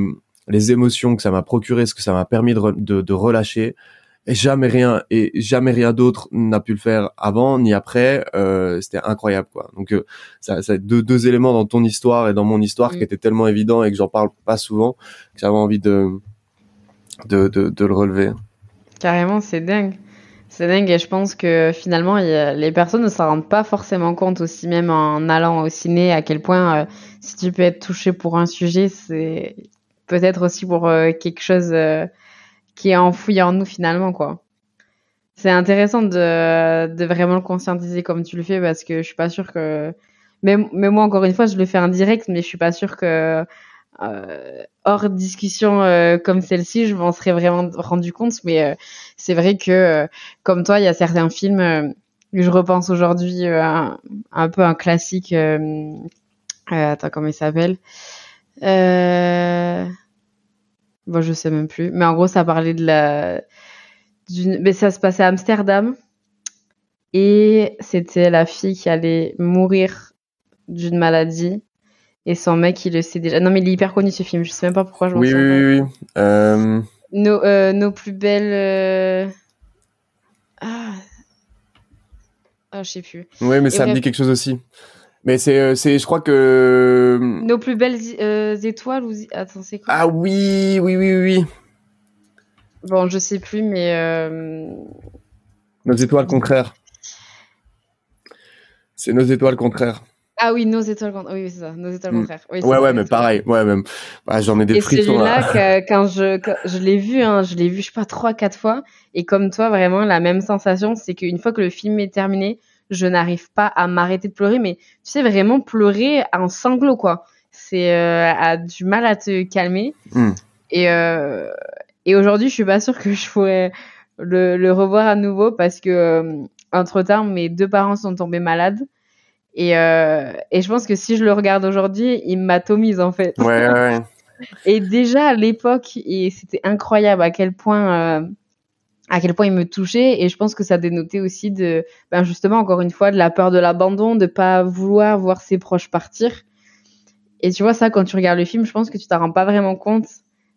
S1: les émotions que ça m'a procuré ce que ça m'a permis de, de, de relâcher et jamais rien et jamais rien d'autre n'a pu le faire avant ni après euh, c'était incroyable quoi. Donc euh, ça, ça deux, deux éléments dans ton histoire et dans mon histoire qui mm. étaient tellement évidents et que j'en parle pas souvent que j'avais envie de de, de le relever
S2: carrément c'est dingue c'est dingue et je pense que finalement les personnes ne s'en rendent pas forcément compte aussi même en allant au ciné à quel point euh, si tu peux être touché pour un sujet c'est peut-être aussi pour euh, quelque chose qui est enfoui en nous finalement, quoi. C'est intéressant de, de vraiment le conscientiser comme tu le fais parce que je suis pas sûre que. Mais, mais moi, encore une fois, je le fais en direct, mais je suis pas sûre que euh, hors discussion euh, comme celle-ci, je m'en serais vraiment rendu compte. Mais euh, c'est vrai que, euh, comme toi, il y a certains films que je repense aujourd'hui, un, un, peu un classique. attends, comment il s'appelle? Bon, je sais même plus. Mais en gros, ça parlait de la. Mais ça se passait à Amsterdam. Et c'était la fille qui allait mourir d'une maladie. Et son mec, il le sait déjà. Non, mais il est hyper connu ce film. Je sais même pas pourquoi je m'en
S1: oui, oui, oui, oui, euh...
S2: Nos, euh, nos plus belles. Euh... Ah. Ah, je sais plus.
S1: Oui, mais ça me dit quelque chose aussi. Mais c'est, c'est, je crois que.
S2: Nos plus belles euh, étoiles ou attends, c'est quoi?
S1: Ah oui, oui, oui, oui.
S2: Bon, je sais plus, mais.
S1: Nos étoiles contraires. C'est nos étoiles contraires.
S2: Ah oui, nos étoiles contraires. Oui, c'est ça, nos étoiles contraires. Oui,
S1: ouais, ouais, mais pareil. Ouais, même. Bah, j'en ai des frissons.
S2: là, là quand je, quand je l'ai vu, hein, je l'ai vu, je sais pas, trois, quatre fois. Et comme toi, vraiment, la même sensation, c'est qu'une fois que le film est terminé, je n'arrive pas à m'arrêter de pleurer, mais tu sais, vraiment pleurer en sanglots, quoi. C'est euh, a du mal à te calmer. Mm. Et, euh, et aujourd'hui, je suis pas sûre que je pourrais le, le revoir à nouveau parce que, euh, entre temps, mes deux parents sont tombés malades. Et, euh, et je pense que si je le regarde aujourd'hui, il m'atomise, en fait.
S1: Ouais, ouais.
S2: et déjà, à l'époque, c'était incroyable à quel point à quel point il me touchait et je pense que ça dénotait aussi de ben justement encore une fois de la peur de l'abandon de pas vouloir voir ses proches partir et tu vois ça quand tu regardes le film je pense que tu t'en rends pas vraiment compte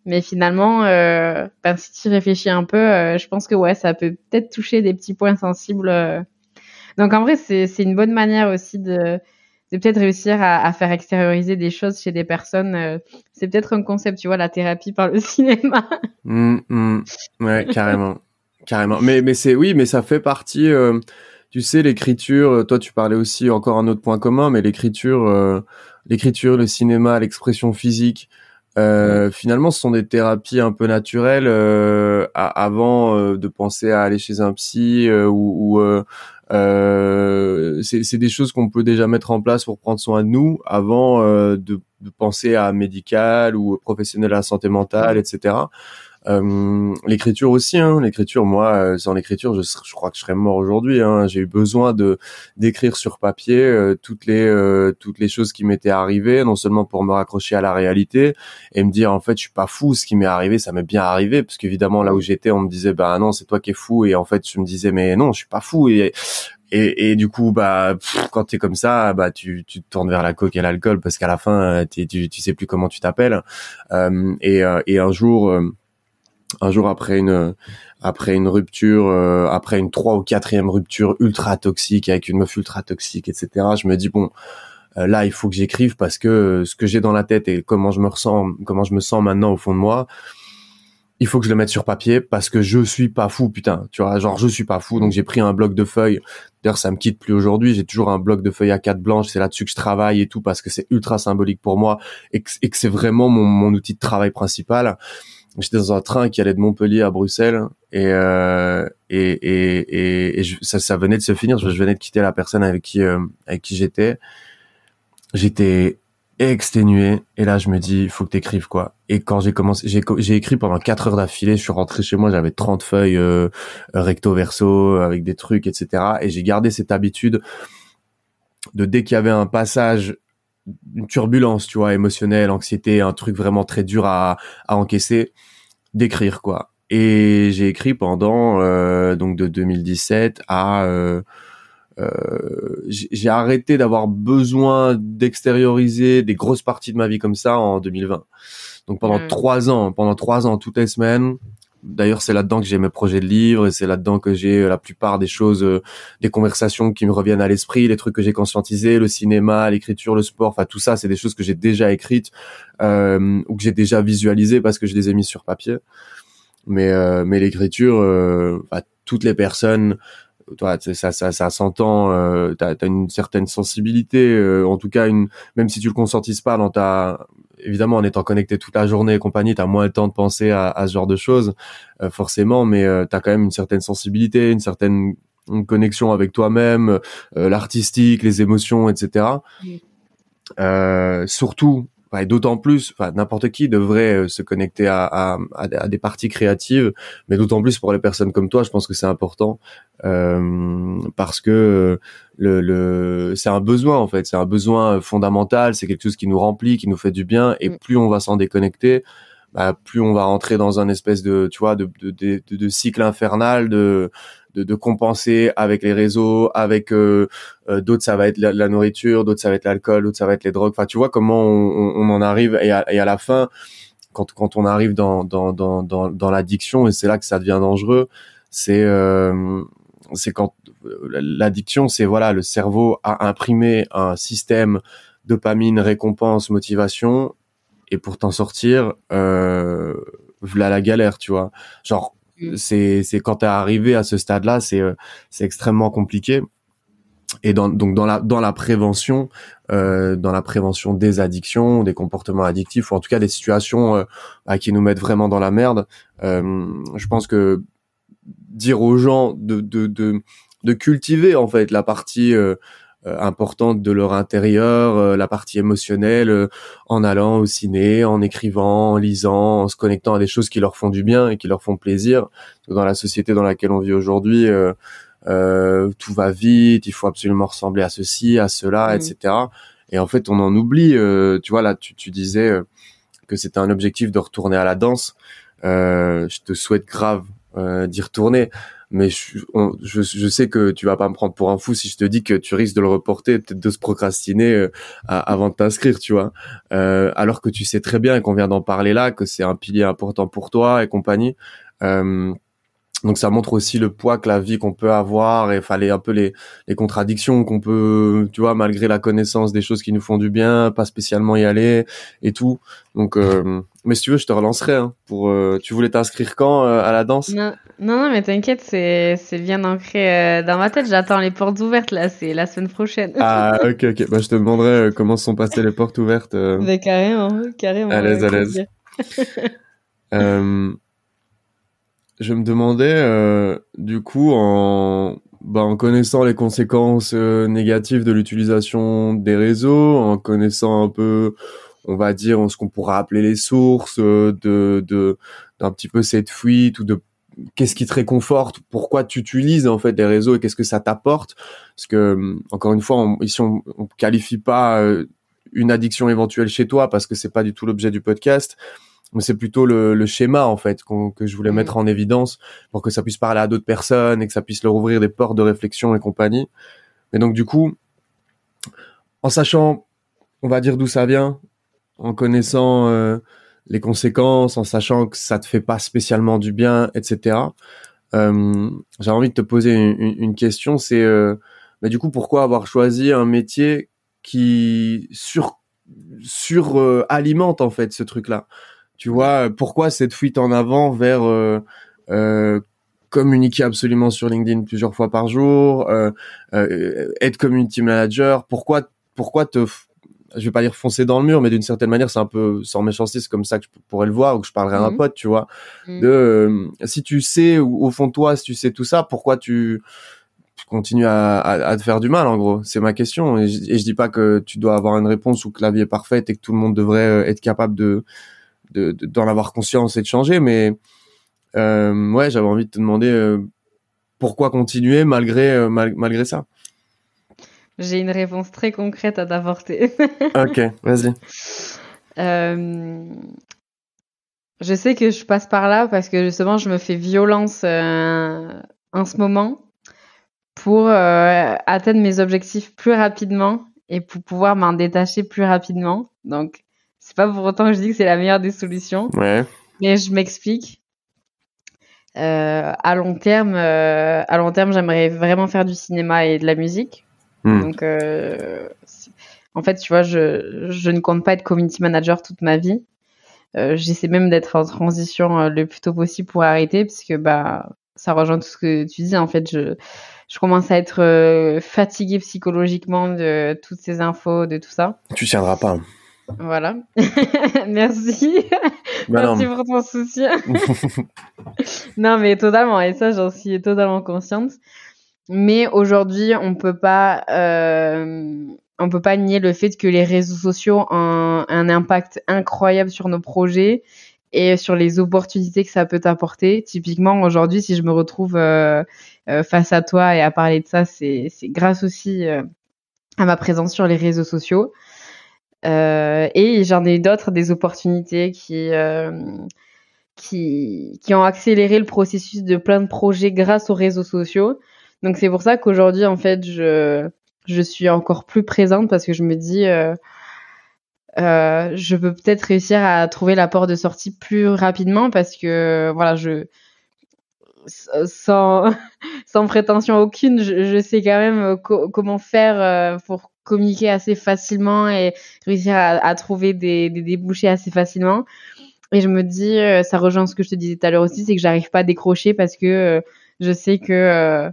S2: mais finalement euh, ben, si tu réfléchis un peu euh, je pense que ouais ça peut peut-être toucher des petits points sensibles euh. Donc en vrai c'est une bonne manière aussi de de peut-être réussir à, faire extérioriser des choses chez des personnes. Euh, c'est peut-être un concept, tu vois, la thérapie par le cinéma.
S1: Mmh, mmh. Ouais, carrément. Carrément. Mais, mais c'est, oui, mais ça fait partie, euh, tu sais, l'écriture, euh, toi tu parlais aussi encore un autre point commun, mais l'écriture, l'écriture, le cinéma, l'expression physique, euh, finalement, ce sont des thérapies un peu naturelles euh, avant de penser à aller chez un psy ou, ou c'est des choses qu'on peut déjà mettre en place pour prendre soin de nous avant de, de, penser à médical ou professionnel à la santé mentale, etc. Euh, l'écriture aussi, hein, l'écriture, moi, euh, sans l'écriture, je, je, crois que je serais mort aujourd'hui. Hein. J'ai eu besoin de d'écrire sur papier euh, toutes les euh, toutes les choses qui m'étaient arrivées, non seulement pour me raccrocher à la réalité et me dire en fait, je suis pas fou, ce qui m'est arrivé, ça m'est bien arrivé, parce qu'évidemment là où j'étais, on me disait bah non, c'est toi qui es fou, et en fait, je me disais mais non, je suis pas fou et et, et, du coup, bah, pff, quand t'es comme ça, bah, tu, tu te tournes vers la coke et l'alcool parce qu'à la fin, tu, tu sais plus comment tu t'appelles. Euh, et, et un jour, un jour après une après une rupture, euh, après une trois ou quatrième rupture ultra toxique avec une meuf ultra toxique, etc. Je me dis bon, euh, là il faut que j'écrive parce que euh, ce que j'ai dans la tête et comment je me ressens, comment je me sens maintenant au fond de moi, il faut que je le mette sur papier parce que je suis pas fou, putain. Tu vois, genre je suis pas fou, donc j'ai pris un bloc de feuilles. D'ailleurs, ça me quitte plus aujourd'hui. J'ai toujours un bloc de feuilles à quatre blanches. C'est là-dessus que je travaille et tout parce que c'est ultra symbolique pour moi et que, c'est vraiment mon outil de travail principal j'étais dans un train qui allait de Montpellier à Bruxelles et euh, et et, et, ça ça venait de se finir. Je, venais de quitter la personne avec qui euh, avec qui j'étais. J'étais exténué et là je me dis faut que t'écrives quoi. Et quand j'ai commencé j'ai j'ai écrit pendant quatre heures d'affilée je suis rentré chez moi j'avais 30 feuilles euh, recto verso avec des trucs etc et j'ai gardé cette habitude de dès qu'il y avait un passage une turbulence, tu vois, émotionnelle, anxiété, un truc vraiment très dur à, à encaisser, d'écrire quoi. et j'ai écrit pendant donc de 2017 à j'ai arrêté d'avoir besoin d'extérioriser des grosses parties de ma vie comme ça en 2020. Donc pendant mmh. trois ans, pendant trois ans, toutes les semaines, D'ailleurs, c'est là-dedans que j'ai mes projets de livres et c'est là-dedans que j'ai euh, la plupart des choses, euh, des conversations qui me reviennent à l'esprit, les trucs que j'ai conscientisés, le cinéma, l'écriture, le sport, enfin tout ça, c'est des choses que j'ai déjà écrites euh, ou que j'ai déjà visualisées parce que je les ai mis sur papier. Mais euh, mais l'écriture, toutes les personnes, toi, ça ça ça s'entend. Euh, t'as as une certaine sensibilité, en tout cas une, même si tu le consentises pas dans ta évidemment, en étant connecté toute la journée et compagnie, t'as moins le temps de penser à, à ce genre de choses, euh, forcément, mais euh, t'as quand même une certaine sensibilité, une certaine connexion avec toi-même, euh, l'artistique, les émotions, etc. Euh, surtout et d'autant plus, enfin, n'importe qui devrait euh, se connecter à, à, à, des parties créatives, mais d'autant plus pour les personnes comme toi, je pense que c'est important euh, parce que le, le c'est un besoin en fait, c'est un besoin fondamental, c'est quelque chose qui nous remplit, qui nous fait du bien, et mm. plus on va s'en déconnecter, bah, plus on va rentrer dans un espèce de, tu vois, de, de, de, de cycle infernal de de, de, compenser avec les réseaux, avec euh, euh, d'autres ça va être la, nourriture, d'autres ça va être l'alcool, d'autres ça va être les drogues. Enfin, tu vois comment on, on, en arrive et à, et à, la fin, quand, quand on arrive dans dans dans dans, dans l'addiction et c'est là que ça devient dangereux, c'est euh, c'est quand l'addiction, c'est voilà, le cerveau a imprimé un système dopamine, récompense, motivation et pour t'en sortir, euh, voilà la galère, tu vois. Genre Mm. c'est c'est quand t'es arrivé à ce stade-là, c'est euh, c'est extrêmement compliqué. Et dans, donc dans la dans la prévention, euh, dans la prévention des addictions, des comportements addictifs, ou en tout cas des situations euh, bah, qui nous mettent vraiment dans la merde, euh, je pense que dire aux gens de de de, de cultiver en fait la partie euh, importante de leur intérieur, euh, la partie émotionnelle, euh, en allant au ciné, en écrivant, en lisant, en se connectant à des choses qui leur font du bien et qui leur font plaisir. Dans la société dans laquelle on vit aujourd'hui, tout va vite, il faut absolument ressembler à ceci, à cela, mmh. etc. Et en fait, on en oublie. tu vois là, tu, tu disais que c'était un objectif de retourner à la danse. je te souhaite grave d'y retourner mais je, je, sais que tu vas pas me prendre pour un fou si je te dis que tu risques de le reporter, peut-être de se procrastiner euh, avant de t'inscrire, tu vois. Euh, alors que tu sais très bien qu'on vient d'en parler là, que c'est un pilier important pour toi et compagnie. Euh, donc ça montre aussi le poids que la vie qu'on peut avoir et fallait un peu les, les contradictions qu'on peut, tu vois, malgré la connaissance des choses qui nous font du bien, pas spécialement y aller et tout. Donc, euh, mais si tu veux, je te relancerai. Hein, pour, euh, tu voulais t'inscrire quand euh, à la danse?
S2: Non, non, mais t'inquiète, c'est c'est bien ancré dans ma tête. J'attends les portes ouvertes là. C'est la semaine prochaine.
S1: ah ok ok. Bah je te demanderai comment sont passées les portes ouvertes. Mais
S2: carrément, carrément.
S1: À l'aise, à l'aise. je me demandais, euh, du coup, en, bah, en connaissant les conséquences euh, négatives de l'utilisation des réseaux, en connaissant un peu, on va dire, ce qu'on pourrait appeler les sources euh, de, de, d'un petit peu cette fuite ou de qu'est-ce qui te réconforte, pourquoi tu utilises en fait les réseaux et qu'est-ce que ça t'apporte. Parce que, encore une fois, on, ici, on, on qualifie pas une addiction éventuelle chez toi parce que c'est pas du tout l'objet du podcast mais c'est plutôt le, le, schéma en fait que je voulais mm. mettre en évidence pour que ça puisse parler à d'autres personnes et que ça puisse leur ouvrir des portes de réflexion et compagnie. Mais donc du coup, en sachant, on va dire d'où ça vient, en connaissant euh, les conséquences, en sachant que ça te fait pas spécialement du bien, etc. Euh, J'ai envie de te poser une, question, c'est euh, mais du coup pourquoi avoir choisi un métier qui sur sur euh, alimente en fait ce truc là tu vois, pourquoi cette fuite en avant vers euh, euh, communiquer absolument sur LinkedIn plusieurs fois par jour, être community manager, pourquoi, pourquoi te, je vais pas dire foncer dans le mur, mais d'une certaine manière, c'est un peu sans méchanceté, c'est comme ça que je pourrais le voir ou que je parlerai à un mhm. pote, tu vois. Mhm. De euh, si tu sais au fond de toi, si tu sais tout ça, pourquoi tu continues à, à, à, te faire du mal en gros? C'est ma question et je, et je dis pas que tu dois avoir une réponse ou que la vie est parfaite et que tout le monde devrait euh, être capable de d'en avoir conscience et de changer. Mais euh, ouais, j'avais envie de te demander euh, pourquoi continuer malgré malgré ça?
S2: J'ai une réponse très concrète à t'apporter.
S1: ok, vas-y.
S2: Je sais que je passe par là parce que justement, je me fais violence euh, en ce moment pour euh, atteindre mes objectifs plus rapidement et pour pouvoir m'en détacher plus rapidement. Donc, c'est pas pour autant que je dis que c'est la meilleure des solutions.
S1: Ouais.
S2: Mais je m'explique. Euh, à long terme, euh, à long terme, j'aimerais vraiment faire du cinéma et de la musique.
S1: Hmm.
S2: Donc, euh, en fait, tu vois, je, je ne compte pas être community manager toute ma vie. Euh, J'essaie même d'être en transition euh, le plus tôt possible pour arrêter, puisque bah, ça rejoint tout ce que tu dis. En fait, je, je commence à être fatiguée psychologiquement de toutes ces infos, de tout ça.
S1: Tu tiendras pas.
S2: Voilà. Merci.
S1: Bah non.
S2: Merci pour ton soutien. non, mais totalement. Et ça, j'en suis totalement consciente. Mais aujourd'hui, on peut pas, euh, on peut pas nier le fait que les réseaux sociaux ont un impact incroyable sur nos projets et sur les opportunités que ça peut t'apporter. Typiquement, aujourd'hui, si je me retrouve euh, euh, face à toi et à parler de ça, c'est grâce aussi euh, à ma présence sur les réseaux sociaux. Euh, et j'en ai d'autres, des opportunités qui, qui, qui ont accéléré le processus de plein de projets grâce aux réseaux sociaux. Donc c'est pour ça qu'aujourd'hui, en fait, je, je suis encore plus présente parce que je me dis, euh, euh, je peux peut-être réussir à trouver la porte de sortie plus rapidement parce que, voilà, je, sans, sans prétention aucune, je, sais quand même co- comment faire euh, pour communiquer assez facilement et réussir à, à trouver des, des débouchés assez facilement. Et je me dis, euh, ça rejoint ce que je te disais tout à l'heure aussi, c'est que j'arrive pas à décrocher parce que euh, je sais que euh,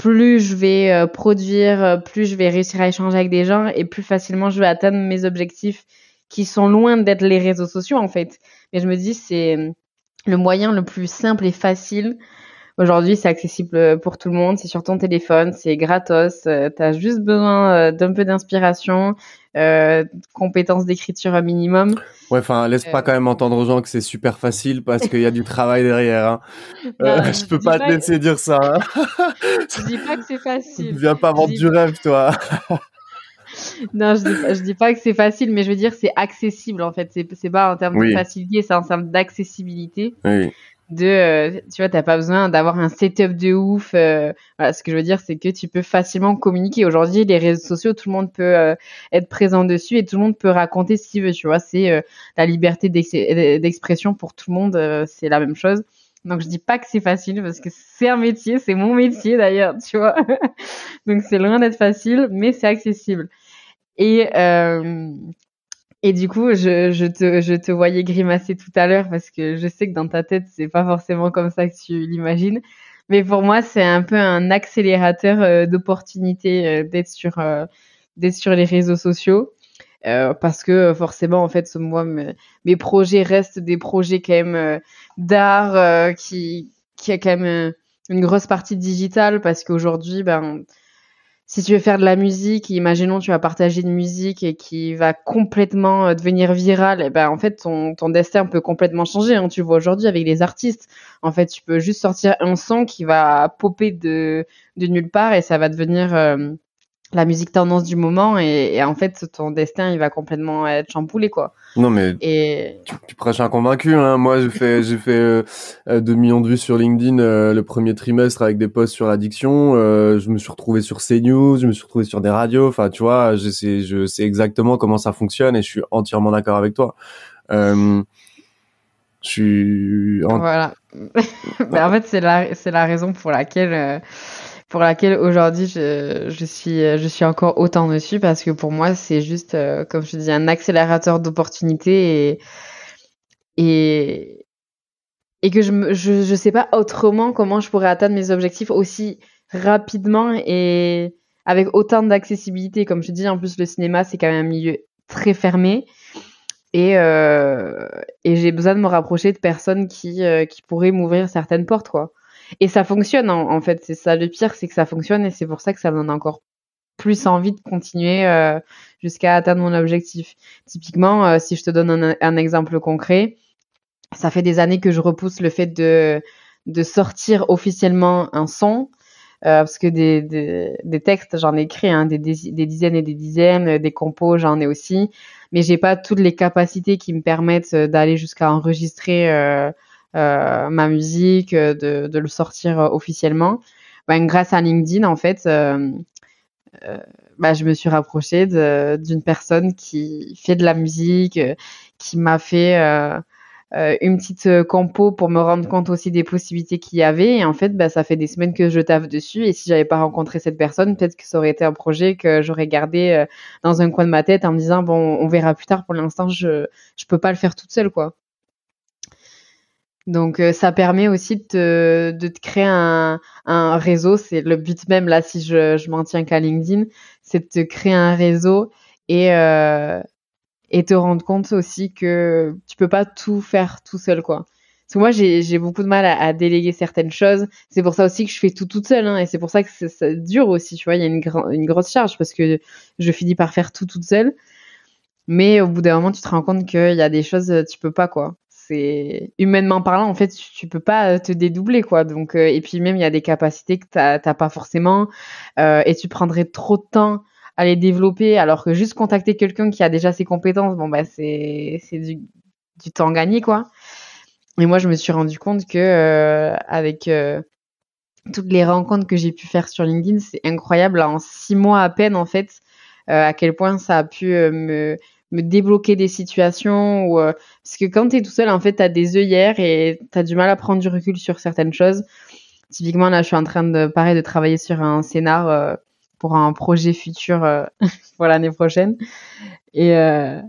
S2: plus je vais euh, produire, euh, plus je vais réussir à échanger avec des gens et plus facilement je vais atteindre mes objectifs qui sont loin d'être les réseaux sociaux en fait. Mais je me dis, c'est euh, le moyen le plus simple et facile. Aujourd'hui, c'est accessible pour tout le monde, c'est sur ton téléphone, c'est gratos, tu as juste besoin d'un peu d'inspiration, euh, compétences d'écriture un minimum.
S1: Ouais, enfin, laisse pas
S2: Euh.
S1: quand même entendre aux gens que c'est super facile parce qu'il y a du travail derrière. Hein. Euh,
S2: Non,
S1: je
S2: je
S1: peux pas
S2: pas-
S1: te laisser dire ça. Hein.
S2: Je dis pas que c'est facile.
S1: Viens pas vendre du rêve, toi.
S2: Non, je dis, pas- je dis pas que c'est facile, mais je veux dire c'est accessible en fait. C'est c'est pas en termes
S1: Oui.
S2: de facilité, c'est en termes d'accessibilité.
S1: Oui.
S2: De, euh, tu vois, t'as pas besoin d'avoir un setup de ouf. euh, voilà, ce que je veux dire, c'est que tu peux facilement communiquer. Aujourd'hui, les réseaux sociaux, tout le monde peut euh, être présent dessus et tout le monde peut raconter ce qu'il veut. Tu vois, c'est euh, la liberté d'ex- d'expression pour tout le monde, euh, c'est la même chose. Donc je dis pas que c'est facile parce que c'est un métier, c'est mon métier d'ailleurs, tu vois. Donc c'est loin d'être facile, mais c'est accessible. Et euh, et du coup, je, je te je te voyais grimacer tout à l'heure parce que je sais que dans ta tête c'est pas forcément comme ça que tu l'imagines. Mais pour moi, c'est un peu un accélérateur euh, d'opportunités euh, d'être sur euh, d'être sur les réseaux sociaux. Euh, parce que forcément, en fait, moi, mes, projets restent des projets quand même d'art qui, qui a quand même une grosse partie digitale parce qu'aujourd'hui, ben, si tu veux faire de la musique, imaginons tu vas partager une musique et qui va complètement euh, devenir virale, et ben en fait ton, destin peut complètement changer. Hein. Tu vois aujourd'hui avec les artistes. En fait, tu peux juste sortir un son qui va popper de, de nulle part et ça va devenir euh, la musique tendance du moment et, et en fait ton destin il va complètement être chamboulé quoi.
S1: Non, mais
S2: Et
S1: tu prêches un convaincu. Hein. Moi, j'ai fait, j'ai fait euh, euh, 2 millions de vues sur LinkedIn euh, le premier trimestre avec des posts sur l'addiction. Euh, je me suis retrouvé sur CNews, je me suis retrouvé sur des radios. Enfin, tu vois, je sais, je sais exactement comment ça fonctionne et je suis entièrement d'accord avec toi. Euh, je suis en-
S2: Voilà. Ben, en fait, c'est la, c'est la raison pour laquelle, euh, pour laquelle aujourd'hui je, je suis, je suis encore autant dessus parce que pour moi, c'est juste, euh, comme je dis, un accélérateur d'opportunités et, et, et que je, me, je, je sais pas autrement comment je pourrais atteindre mes objectifs aussi rapidement et avec autant d'accessibilité. Comme je dis, en plus, le cinéma, c'est quand même un milieu très fermé. Et, euh, et j'ai besoin de me rapprocher de personnes qui, euh, qui pourraient m'ouvrir certaines portes, quoi. Et ça fonctionne, en, en fait. C'est ça le pire, c'est que ça fonctionne et c'est pour ça que ça me donne encore plus envie de continuer euh, jusqu'à atteindre mon objectif. Typiquement, euh, si je te donne un, exemple concret, ça fait des années que je repousse le fait de, de sortir officiellement un son parce que des, des, des textes, j'en ai écrit, hein, des, dizaines et des dizaines, des compos, j'en ai aussi, mais j'ai pas toutes les capacités qui me permettent d'aller jusqu'à enregistrer euh, euh, ma musique, de, de, le sortir officiellement. Ben, grâce à LinkedIn, en fait, euh, bah, je me suis rapprochée d'une personne qui fait de la musique, qui m'a fait euh, une petite euh, compo pour me rendre compte aussi des possibilités qu'il y avait. Et en fait, bah, ça fait des semaines que je taffe dessus. Et si j'avais pas rencontré cette personne, peut-être que ça aurait été un projet que j'aurais gardé euh, dans un coin de ma tête en me disant bon, on verra plus tard. Pour l'instant, je je peux pas le faire toute seule, quoi. Donc ça permet aussi de te, de te créer un, un réseau. C'est le but même là, si je, je m'en tiens qu'à LinkedIn, c'est de te créer un réseau et, euh, et te rendre compte aussi que tu peux pas tout faire tout seul, quoi. Parce que moi, j'ai beaucoup de mal à, à déléguer certaines choses. C'est pour ça aussi que je fais tout toute seule, hein, et c'est pour ça que ça dure aussi, tu vois. Il y a une, une grosse charge parce que je finis par faire tout toute seule. Mais au bout d'un moment, tu te rends compte qu'il y a des choses, tu peux pas, quoi. Humainement parlant, en fait, tu, peux pas te dédoubler, quoi. Donc, euh, et puis même, il y a des capacités que t'as pas forcément, euh, et tu prendrais trop de temps à les développer, alors que juste contacter quelqu'un qui a déjà ses compétences, bon bah c'est du, du temps gagné quoi. Et moi je me suis rendu compte que euh, avec euh, toutes les rencontres que j'ai pu faire sur LinkedIn, c'est incroyable en six mois à peine en fait euh, à quel point ça a pu me me débloquer des situations ou parce que quand tu es tout seul en fait tu as des œillères et tu as du mal à prendre du recul sur certaines choses. Typiquement là je suis en train de pareil de travailler sur un scénar pour un projet futur euh, pour l'année prochaine. Et, euh,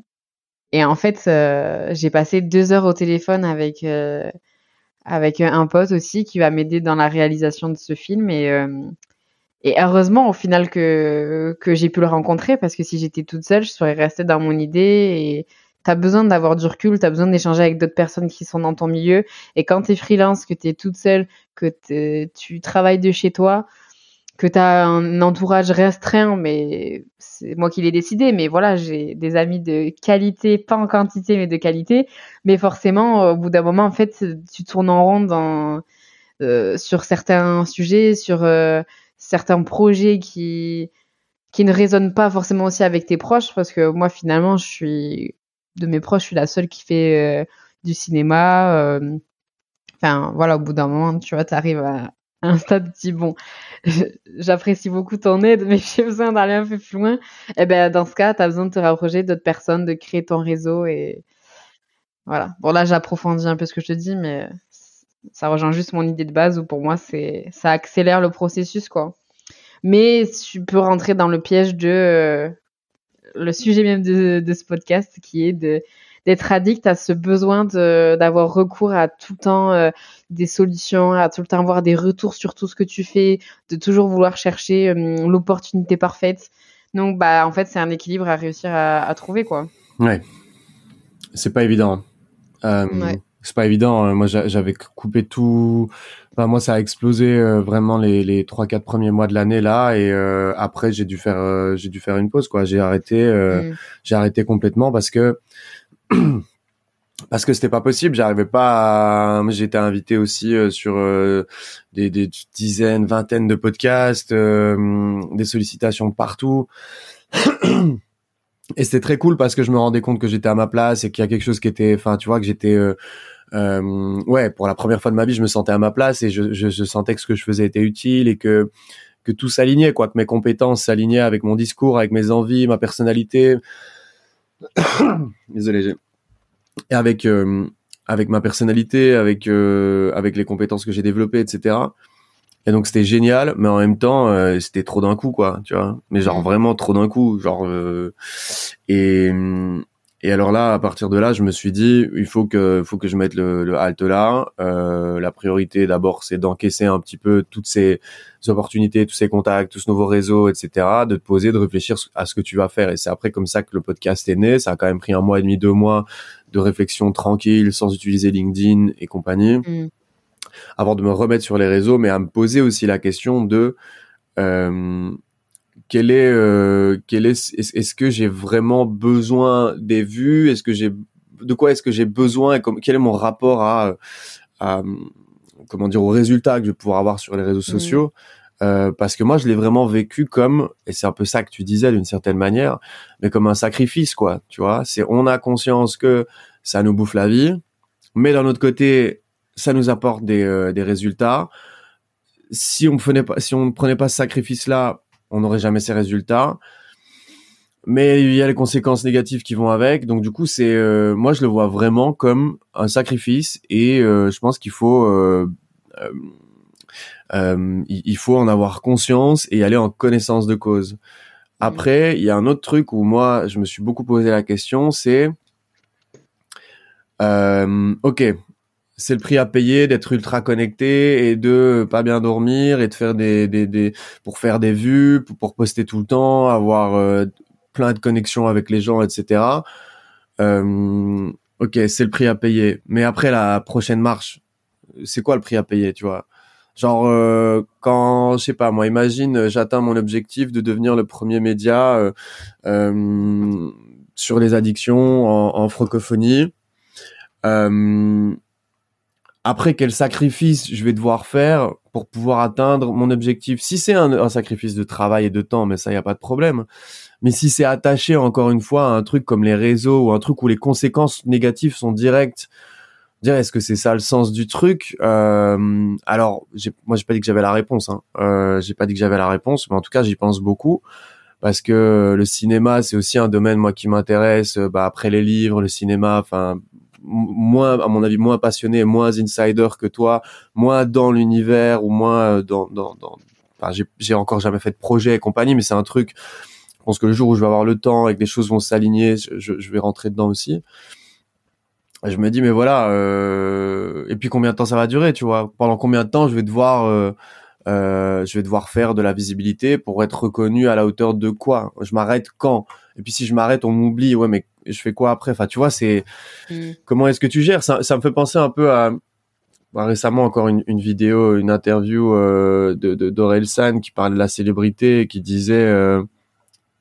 S2: et en fait, euh, j'ai passé deux heures au téléphone avec avec un pote aussi qui va m'aider dans la réalisation de ce film et et heureusement au final que que j'ai pu le rencontrer parce que si j'étais toute seule, je serais restée dans mon idée et T'as besoin d'avoir du recul, t'as besoin d'échanger avec d'autres personnes qui sont dans ton milieu. Et quand t'es freelance, que t'es toute seule, que tu travailles de chez toi, que tu as un entourage restreint, mais c'est moi qui l'ai décidé. Mais voilà, j'ai des amis de qualité, pas en quantité, mais de qualité. Mais forcément, au bout d'un moment, en fait, tu tournes en rond dans, euh, sur certains sujets, sur euh, certains projets qui qui ne résonnent pas forcément aussi avec tes proches, parce que moi, finalement, je suis de mes proches, je suis la seule qui fait euh, du cinéma. Enfin, voilà, au bout d'un moment, tu vois, tu arrives à, un stade dit bon, j'apprécie beaucoup ton aide, mais j'ai besoin d'aller un peu plus loin. Et eh ben dans ce cas, tu as besoin de te rapprocher d'autres personnes, de créer ton réseau et voilà. Bon là, j'approfondis un peu ce que je te dis, mais ça rejoint juste mon idée de base où pour moi c'est ça accélère le processus quoi. Mais tu peux rentrer dans le piège de euh, le sujet même de, de ce podcast qui est de d'être addict à ce besoin d'avoir recours à tout le temps euh, des solutions, à tout le temps avoir des retours sur tout ce que tu fais, de toujours vouloir chercher euh, l'opportunité parfaite. Donc, bah, en fait, c'est un équilibre à réussir à, à trouver, quoi.
S1: Ouais. C'est pas évident. Euh, ouais. C'est pas évident. Hein. Moi, j'avais coupé tout. Enfin, moi, ça a explosé euh, vraiment les les trois quatre premiers mois de l'année là, et après, j'ai dû faire j'ai dû faire une pause, quoi. J'ai arrêté, mm. j'ai arrêté complètement parce que parce que c'était pas possible, j'arrivais pas à... j'étais invité aussi euh, sur euh, des, des, dizaines, vingtaines de podcasts, euh, des sollicitations partout. Et c'était très cool parce que je me rendais compte que j'étais à ma place et qu'il y a quelque chose qui était, enfin, tu vois, que j'étais, ouais, pour la première fois de ma vie, je me sentais à ma place et je, je, je sentais que ce que je faisais était utile et que que tout s'alignait, quoi, que mes compétences s'alignaient avec mon discours, avec mes envies, ma personnalité. Désolé, et avec euh, avec ma personnalité, avec euh, avec les compétences que j'ai développées, etc. Et donc c'était génial, mais en même temps euh, c'était trop d'un coup, quoi, tu vois. Mais genre vraiment trop d'un coup, genre et et alors là, à partir de là, je me suis dit, il faut que, faut que je mette le, le halte là. Euh, la priorité, d'abord, c'est d'encaisser un petit peu toutes ces opportunités, tous ces contacts, tous ce nouveaux réseaux, etc. De te poser, de réfléchir à ce que tu vas faire. Et c'est après comme ça que le podcast est né. Ça a quand même pris un mois et demi, deux mois de réflexion tranquille, sans utiliser LinkedIn et compagnie, mm. Avant de me remettre sur les réseaux, mais à me poser aussi la question de euh, quel est, euh, quel est, est-ce que j'ai vraiment besoin des vues? Est-ce que j'ai, de quoi est-ce que j'ai besoin? Et quel est mon rapport à, à, comment dire, aux résultats que je vais pouvoir avoir sur les réseaux mmh. sociaux? Euh, parce que moi, je l'ai vraiment vécu comme, et c'est un peu ça que tu disais d'une certaine manière, mais comme un sacrifice, quoi. Tu vois, c'est on a conscience que ça nous bouffe la vie, mais d'un autre côté, ça nous apporte des, euh, des résultats. Si on prenait pas, si on ne prenait pas ce sacrifice-là, on n'aurait jamais ces résultats. Mais il y a les conséquences négatives qui vont avec. Donc du coup, c'est, euh, moi, je le vois vraiment comme un sacrifice, et je pense qu'il faut euh, il faut en avoir conscience et aller en connaissance de cause. Après, il y a un autre truc où moi, je me suis beaucoup posé la question, c'est, euh, ok, c'est le prix à payer d'être ultra connecté et de pas bien dormir et de faire des, des, vues, pour, poster tout le temps, avoir euh, plein de connexions avec les gens, etc. Euh, ok, c'est le prix à payer. Mais après la prochaine marche, c'est quoi le prix à payer, tu vois? Genre euh, quand je sais pas moi, imagine j'atteins mon objectif de devenir le premier média sur les addictions en francophonie. Après quel sacrifice je vais devoir faire pour pouvoir atteindre mon objectif? Si c'est un, un, sacrifice de travail et de temps, mais ça y a pas de problème. Mais si c'est attaché encore une fois à un truc comme les réseaux ou un truc où les conséquences négatives sont directes dire est-ce que c'est ça le sens du truc? Euh, Alors, moi, j'ai pas dit que j'avais la réponse. Hein. Euh, j'ai pas dit que j'avais la réponse, mais en tout cas, j'y pense beaucoup parce que le cinéma, c'est aussi un domaine moi qui m'intéresse. Euh, bah, après les livres, le cinéma, enfin moins, à mon avis, moins passionné, moins insider que toi, moins dans l'univers ou moins euh, dans, dans, dans... Enfin, j'ai encore jamais fait de projet et compagnie, mais c'est un truc. Je pense que le jour où je vais avoir le temps et que les choses vont s'aligner, je, je, vais rentrer dedans aussi. Je me dis mais voilà euh, et puis combien de temps ça va durer tu vois? Pendant combien de temps je vais devoir euh, euh, je vais devoir faire de la visibilité pour être reconnu à la hauteur de quoi? Je m'arrête quand? Et puis si je m'arrête on m'oublie. Ouais mais je fais quoi après? Enfin tu vois c'est mm. comment est-ce que tu gères? Ça, ça me fait penser un peu à bah, récemment encore une, une, vidéo une interview euh, de de San qui parle de la célébrité qui disait euh,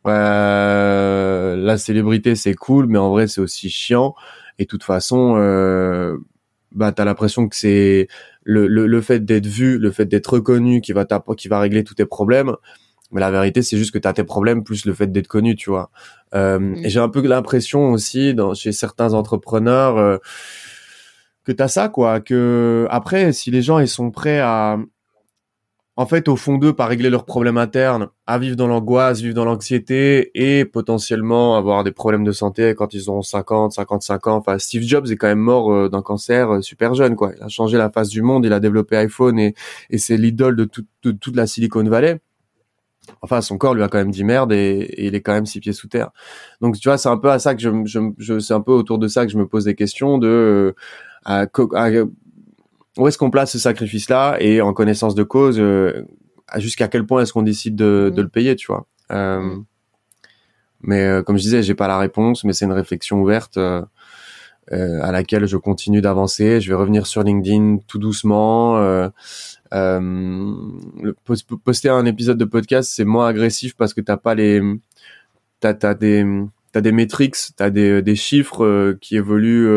S1: la célébrité c'est cool mais en vrai c'est aussi chiant et de toute façon, euh, bah, t'as l'impression que c'est le, le, le, fait d'être vu, le fait d'être reconnu qui va qui va régler tous tes problèmes. Mais la vérité, c'est juste que t'as tes problèmes plus le fait d'être connu, tu vois. Euh, mm. Et j'ai un peu l'impression aussi, dans, chez certains entrepreneurs, euh, que t'as ça, quoi. Que après, si les gens ils sont prêts à en fait, au fond d'eux, pas régler leurs problèmes internes, à vivre dans l'angoisse, vivre dans l'anxiété et potentiellement avoir des problèmes de santé quand ils ont 50, 55 ans. Enfin, Steve Jobs est quand même mort euh, d'un cancer euh, super jeune, quoi. Il a changé la face du monde, il a développé iPhone et, et c'est l'idole de, toute la Silicon Valley. Enfin, son corps lui a quand même dit merde et, il est quand même six pieds sous terre. Donc, tu vois, c'est un peu à ça que je, je, c'est un peu autour de ça que je me pose des questions de euh, où est-ce qu'on place ce sacrifice-là et en connaissance de cause, euh, jusqu'à quel point est-ce qu'on décide de, de, le payer, tu vois. Euh, mm. mais euh, comme je disais, j'ai pas la réponse, mais c'est une réflexion ouverte euh, euh, à laquelle je continue d'avancer. Je vais revenir sur LinkedIn tout doucement. Le, poster un épisode de podcast, c'est moins agressif parce que t'as pas les, t'as as des t'as des métriques, t'as des des chiffres qui évoluent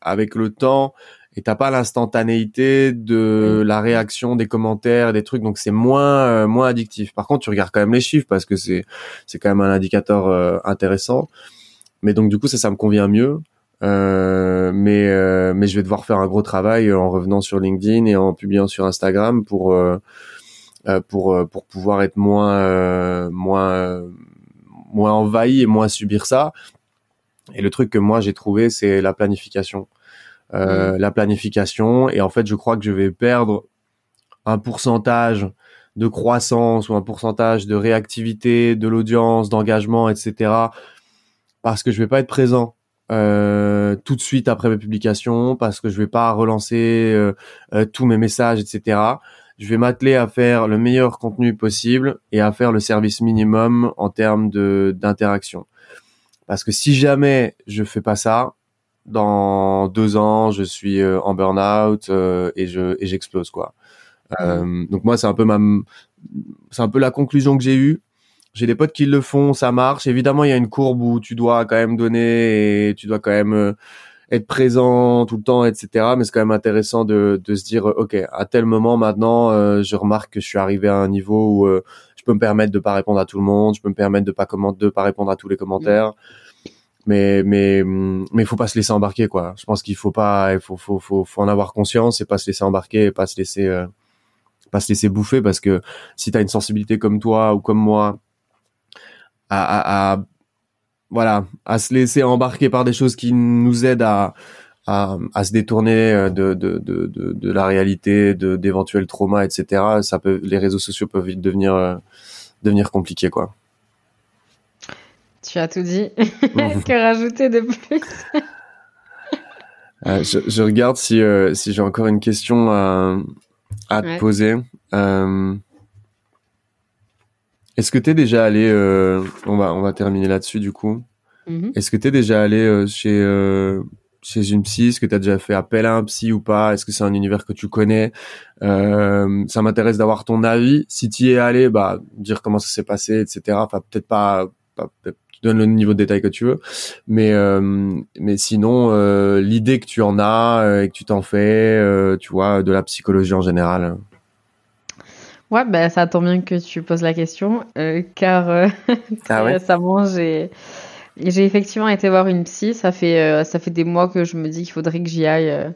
S1: avec le temps et t'as pas l'instantanéité de la réaction des commentaires des trucs. Donc c'est moins euh, moins addictif. Par contre tu regardes quand même les chiffres parce que c'est c'est quand même un indicateur euh, intéressant. Mais donc du coup ça ça me convient mieux euh, mais euh, mais je vais devoir faire un gros travail en revenant sur LinkedIn et en publiant sur Instagram pour pour pour pouvoir être moins moins moins envahi et moins subir ça et le truc que moi j'ai trouvé c'est la planification euh, mm. la planification. Et en fait, je crois que je vais perdre un pourcentage de croissance ou un pourcentage de réactivité de l'audience, d'engagement, etc. Parce que je vais pas être présent euh, tout de suite après mes publications, parce que je vais pas relancer euh, euh, tous mes messages, etc. Je vais m'atteler à faire le meilleur contenu possible et à faire le service minimum en termes de d'interaction. Parce que si jamais je fais pas ça, dans deux ans, je suis euh, en burn-out euh, et je et j'explose quoi. Euh, donc moi, c'est un peu ma, c'est un peu la conclusion que j'ai eue. J'ai des potes qui le font, ça marche. Évidemment, il y a une courbe où tu dois quand même donner et tu dois quand même être présent tout le temps, etc. Mais c'est quand même intéressant de, de se dire, ok, à tel moment maintenant, euh, je remarque que je suis arrivé à un niveau où euh, je peux me permettre de pas répondre à tout le monde, je peux me permettre de pas de pas répondre à tous les commentaires. Mais mais mais faut pas se laisser embarquer quoi. Je pense qu'il faut pas, il faut faut faut faut en avoir conscience et pas se laisser embarquer et pas se laisser euh, pas se laisser bouffer parce que si tu as une sensibilité comme toi ou comme moi à, à, à voilà, à se laisser embarquer par des choses qui nous aident à, à, à se détourner euh, de, de, de, de, de la réalité, de d'éventuels traumas, etc. Ça peut, les réseaux sociaux peuvent vite devenir euh, devenir compliqués, quoi.
S2: Tu as tout dit. que rajouter de plus?
S1: Euh, je, je, regarde si euh, si j'ai encore une question à, à te poser. Euh, est-ce que tu es déjà allé, euh, on, va, on va terminer là-dessus du coup. Mm-hmm. Est-ce que tu es déjà allé euh, chez, euh, chez une psy? Est-ce que tu as déjà fait appel à un psy ou pas? Est-ce que c'est un univers que tu connais? Euh, Ça m'intéresse d'avoir ton avis. Si tu y es allé, bah, dire comment ça s'est passé, etc. Enfin, peut-être pas, pas peut tu donnes le niveau de détail que tu veux, mais euh, mais sinon euh, l'idée que tu en as et que tu t'en fais, tu vois, de la psychologie en général.
S2: Ouais, ben ça tombe bien que tu poses la question, euh, car euh, ah ouais? récemment j'ai j'ai effectivement été voir une psy. Ça fait euh, ça fait des mois que je me dis qu'il faudrait que j'y aille euh,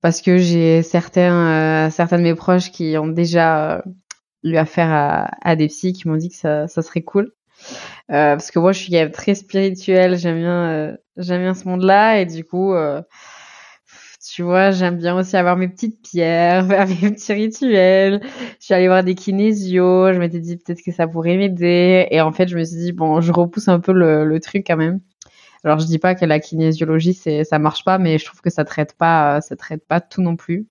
S2: parce que j'ai certains certains de mes proches qui ont déjà eu affaire à, à des psys qui m'ont dit que ça ça serait cool. parce que moi je suis quand même très spirituelle, j'aime bien j'aime bien ce monde-là et du coup tu vois, j'aime bien aussi avoir mes petites pierres, faire mes petits rituels. Je suis allée voir des kinésios. Je m'étais dit peut-être que ça pourrait m'aider. Et en fait, je me suis dit, bon, je repousse un peu le, truc quand même. Alors, je dis pas que la kinésiologie, c'est, ça marche pas, mais je trouve que ça traite pas, ça traite pas tout non plus.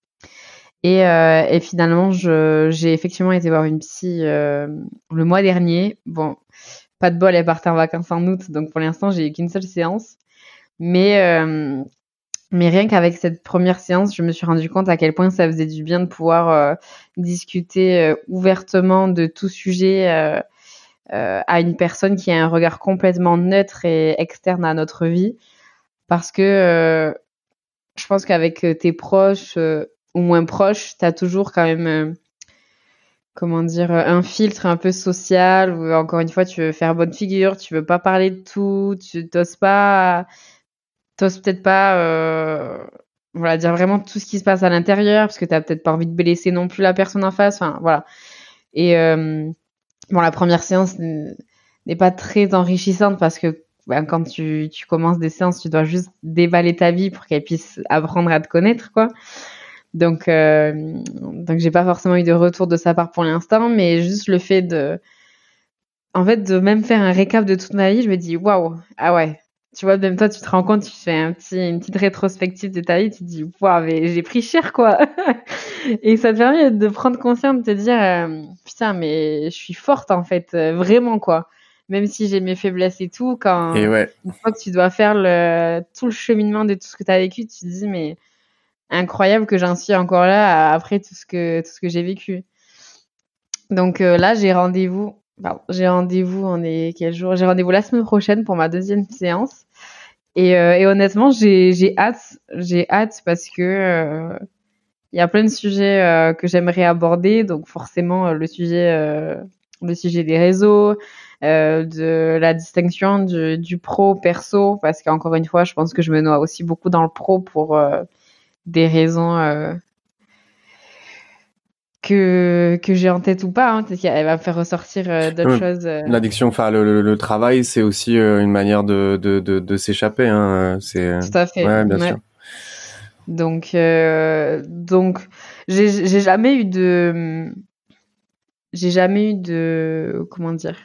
S2: Et, euh, et finalement, j'ai effectivement été voir une psy euh, le mois dernier. Bon, pas de bol, elle partait en vacances en août, donc pour l'instant, j'ai eu qu'une seule séance. Mais euh, mais rien qu'avec cette première séance, je me suis rendu compte à quel point ça faisait du bien de pouvoir euh, discuter euh, ouvertement de tout sujet euh, à une personne qui a un regard complètement neutre et externe à notre vie. Parce que je pense qu'avec tes proches ou moins proches, tu as toujours quand même, comment dire, un filtre un peu social où encore une fois, tu veux faire bonne figure, tu veux pas parler de tout, tu t'oses pas t'oses peut-être pas euh, voilà dire vraiment tout ce qui se passe à l'intérieur parce que t'as peut-être pas envie de blesser non plus la personne en face enfin voilà. Et euh, bon la première séance n'est pas très enrichissante parce que ben, quand tu, tu commences des séances tu dois juste déballer ta vie pour qu'elle puisse apprendre à te connaître quoi. Donc euh, donc j'ai pas forcément eu de retour de sa part pour l'instant mais juste le fait de en fait de même faire un récap de toute ma vie je me dis waouh ah ouais tu vois, même toi, tu te rends compte, tu fais un petit, une petite rétrospective de ta vie, tu te dis, waouh, mais j'ai pris cher, quoi. et ça te permet de prendre conscience, de te dire, euh, putain, mais je suis forte, en fait, euh, vraiment, quoi. Même si j'ai mes faiblesses et tout, quand,
S1: et ouais.
S2: une fois que tu dois faire le, tout le cheminement de tout ce que tu as vécu, tu te dis, mais incroyable que j'en suis encore là après tout ce que, tout ce que j'ai vécu. Donc euh, là, j'ai rendez-vous j'ai rendez-vous, on est quel jour? J'ai rendez-vous la semaine prochaine pour ma deuxième séance. Et, euh, et honnêtement, j'ai hâte, j'ai hâte parce que euh, il y a plein de sujets euh, que j'aimerais aborder. Donc forcément, le sujet, le sujet des réseaux, de la distinction du, du pro perso, parce qu'encore une fois, je pense que je me noie aussi beaucoup dans le pro pour des raisons que, que j'ai en tête ou pas, hein, parce qu'elle va faire ressortir euh, d'autres choses. Euh.
S1: L'addiction, enfin le, le, travail, c'est aussi euh, une manière de, de, de, de s'échapper. Hein, c'est
S2: tout à fait.
S1: Ouais, bien sûr.
S2: Donc donc j'ai jamais eu de j'ai jamais eu de comment dire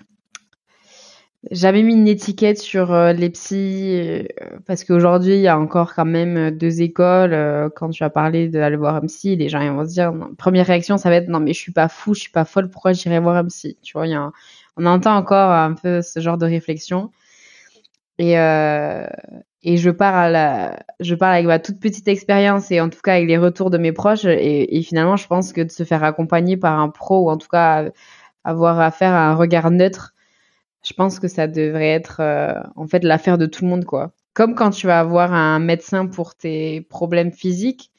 S2: j'avais mis une étiquette sur euh, les psys euh, parce qu'aujourd'hui il y a encore quand même euh, deux écoles. quand tu as parlé d'aller voir un psy, les gens vont se dire première réaction ça va être non mais je suis pas fou, je suis pas folle, pourquoi j'irais voir un psy? Tu vois, y a on entend encore un peu ce genre de réflexion. Et et je pars je pars avec ma toute petite expérience et en tout cas avec les retours de mes proches et, et finalement je pense que de se faire accompagner par un pro ou en tout cas avoir affaire à un regard neutre je pense que ça devrait être euh, en fait l'affaire de tout le monde quoi. comme quand tu vas avoir un médecin pour tes problèmes physiques,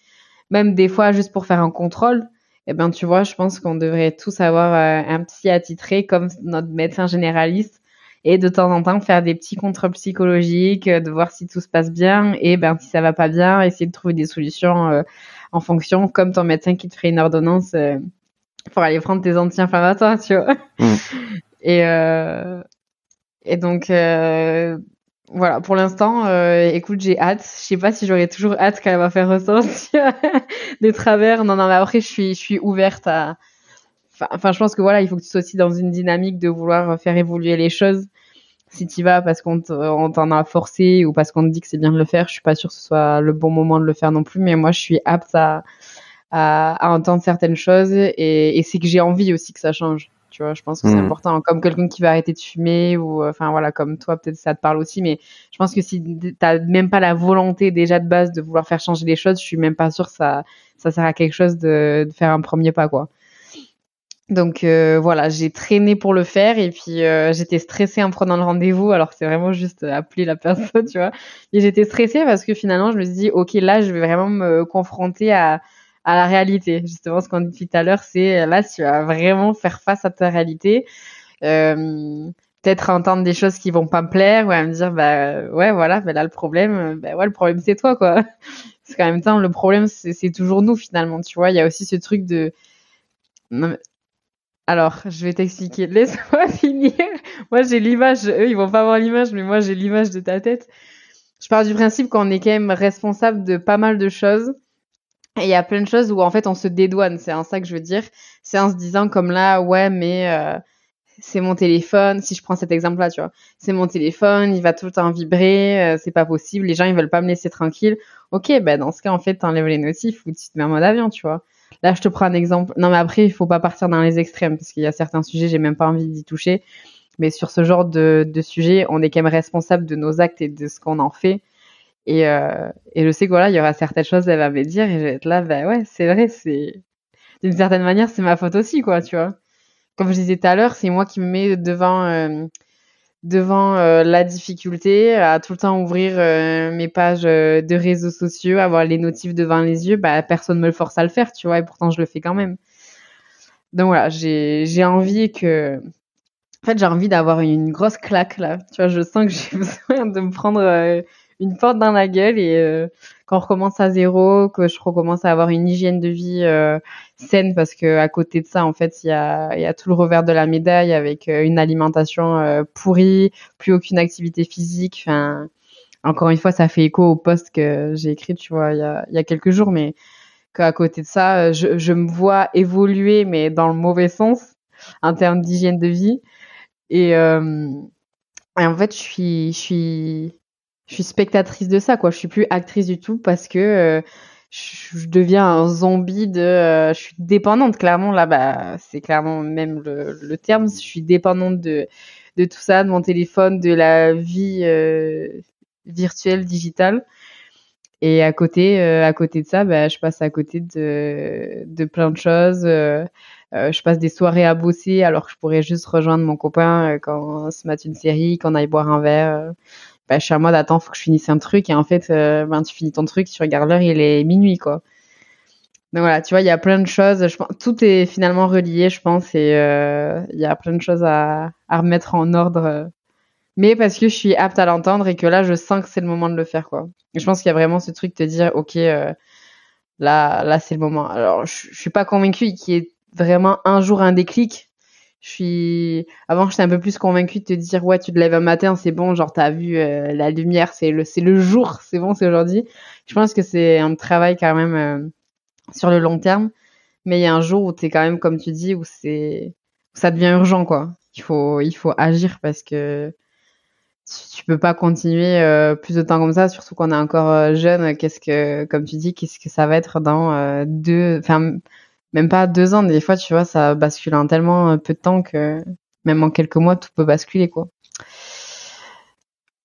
S2: même des fois juste pour faire un contrôle, eh ben tu vois, je pense qu'on devrait tous avoir euh, un psy attitré comme notre médecin généraliste et de temps en temps faire des petits contrôles psychologiques, euh, de voir si tout se passe bien et ben si ça va pas bien, essayer de trouver des solutions en fonction, comme ton médecin qui te ferait une ordonnance pour aller prendre tes anti-inflammatoires, tu vois. Mm. Et et donc voilà, pour l'instant, euh, écoute, j'ai hâte. Je sais pas si j'aurai toujours hâte qu'elle va faire ressentir des travers. Non, non, mais après, je suis, je suis ouverte à. Enfin, je pense que voilà, il faut que tu sois aussi dans une dynamique de vouloir faire évoluer les choses. Si tu vas parce qu'on t'en a forcé ou parce qu'on te dit que c'est bien de le faire, je suis pas sûre que ce soit le bon moment de le faire non plus. Mais moi, je suis apte à, à, entendre certaines choses et c'est que j'ai envie aussi que ça change. Tu vois, je pense que c'est hmm. important. Comme quelqu'un qui va arrêter de fumer ou, euh, enfin voilà, comme toi, peut-être ça te parle aussi, mais je pense que si t'as même pas la volonté déjà de base de vouloir faire changer les choses, je suis même pas sûre que ça, ça sert à quelque chose de, de faire un premier pas, quoi. Donc euh, voilà, j'ai traîné pour le faire et puis euh, j'étais stressée en prenant le rendez-vous. Alors c'est vraiment juste appeler la personne, tu vois. Et j'étais stressée parce que finalement je me suis dit ok là je vais vraiment me confronter à à la réalité. Justement, ce qu'on dit tout à l'heure, c'est là, tu vas vraiment faire face à ta réalité. Euh, peut-être entendre des choses qui vont pas me plaire ou à me dire bah ouais voilà mais là le problème bah ouais le problème c'est toi quoi. Parce qu'en même temps le problème c'est toujours nous finalement tu vois. Il y a aussi ce truc de alors je vais t'expliquer. Laisse-moi finir. Moi j'ai l'image eux ils vont pas voir l'image mais moi j'ai l'image de ta tête. Je pars du principe qu'on est quand même responsable de pas mal de choses et il y a plein de choses où en fait on se dédouane, c'est un ça que je veux dire. C'est en se disant comme là, ouais, mais euh, c'est mon téléphone. Si je prends cet exemple-là, tu vois, c'est mon téléphone, il va tout le temps vibrer, euh, c'est pas possible. Les gens ils veulent pas me laisser tranquille. Ok, ben dans ce cas en fait t'enlèves les notifs ou tu te mets en mode avion, tu vois. Là je te prends un exemple. Non mais après il faut pas partir dans les extrêmes parce qu'il y a certains sujets j'ai même pas envie d'y toucher. Mais sur ce genre de, de sujet, on est quand même responsable de nos actes et de ce qu'on en fait. Et, euh, je sais que voilà, il y aura certaines choses, elle va me dire, et je vais être là, bah ouais, c'est vrai, c'est d'une certaine manière, c'est ma faute aussi, quoi, tu vois. Comme je disais tout à l'heure, c'est moi qui me mets devant euh, devant euh, la difficulté, à tout le temps ouvrir euh, mes pages euh, de réseaux sociaux, avoir les notifs devant les yeux, bah personne me le force à le faire, tu vois, et pourtant je le fais quand même. Donc voilà, j'ai envie que en fait, j'ai envie d'avoir une grosse claque là. Tu vois, je sens que j'ai besoin de me prendre une porte dans la gueule et euh, quand on recommence à zéro, que je recommence à avoir une hygiène de vie euh, saine parce que à côté de ça, en fait, il y a, tout le revers de la médaille avec euh, une alimentation pourrie, plus aucune activité physique. Enfin, encore une fois, ça fait écho au post que j'ai écrit, tu vois, il y a, y a quelques jours, mais qu'à côté de ça, je, me vois évoluer, mais dans le mauvais sens en termes d'hygiène de vie. Et, en fait, je suis je suis spectatrice de ça, quoi. Je suis plus actrice du tout parce que euh, je, deviens un zombie de. Euh, je suis dépendante, clairement. Là, bah, c'est clairement même le, terme. Je suis dépendante de, de tout ça, de mon téléphone, de la vie euh, virtuelle, digitale. Et à côté, à côté de ça, bah, je passe à côté de, de plein de choses. je passe des soirées à bosser alors que je pourrais juste rejoindre mon copain quand on se mate une série, qu'on aille boire un verre bah, je suis en mode attends, faut que je finisse un truc et en fait, euh, ben tu finis ton truc, tu regardes l'heure, il est minuit quoi. Donc voilà, tu vois, il y a plein de choses. Je pense, tout est finalement relié, je pense, et euh, il y a plein de choses à, à remettre en ordre. mais parce que je suis apte à l'entendre et que là, je sens que c'est le moment de le faire, quoi. Et je pense qu'il y a vraiment ce truc de dire, ok, euh, là, là, c'est le moment. Alors, je, je suis pas convaincue qu'il y ait vraiment un jour un déclic, je suis avant j'étais un peu plus convaincue de te dire ouais tu te lèves un matin c'est bon genre t'as vu euh, la lumière c'est le c'est le jour c'est bon c'est aujourd'hui. Je pense que c'est un travail quand même euh, sur le long terme. Mais il y a un jour où t'es quand même comme tu dis où c'est ça devient urgent quoi. Il faut il faut agir parce que tu, tu peux pas continuer euh, plus de temps comme ça surtout qu'on est encore jeune. Qu'est-ce que comme tu dis qu'est-ce que ça va être dans deux même pas deux ans. Des fois, tu vois, ça bascule en tellement peu de temps que même en quelques mois, tout peut basculer, quoi.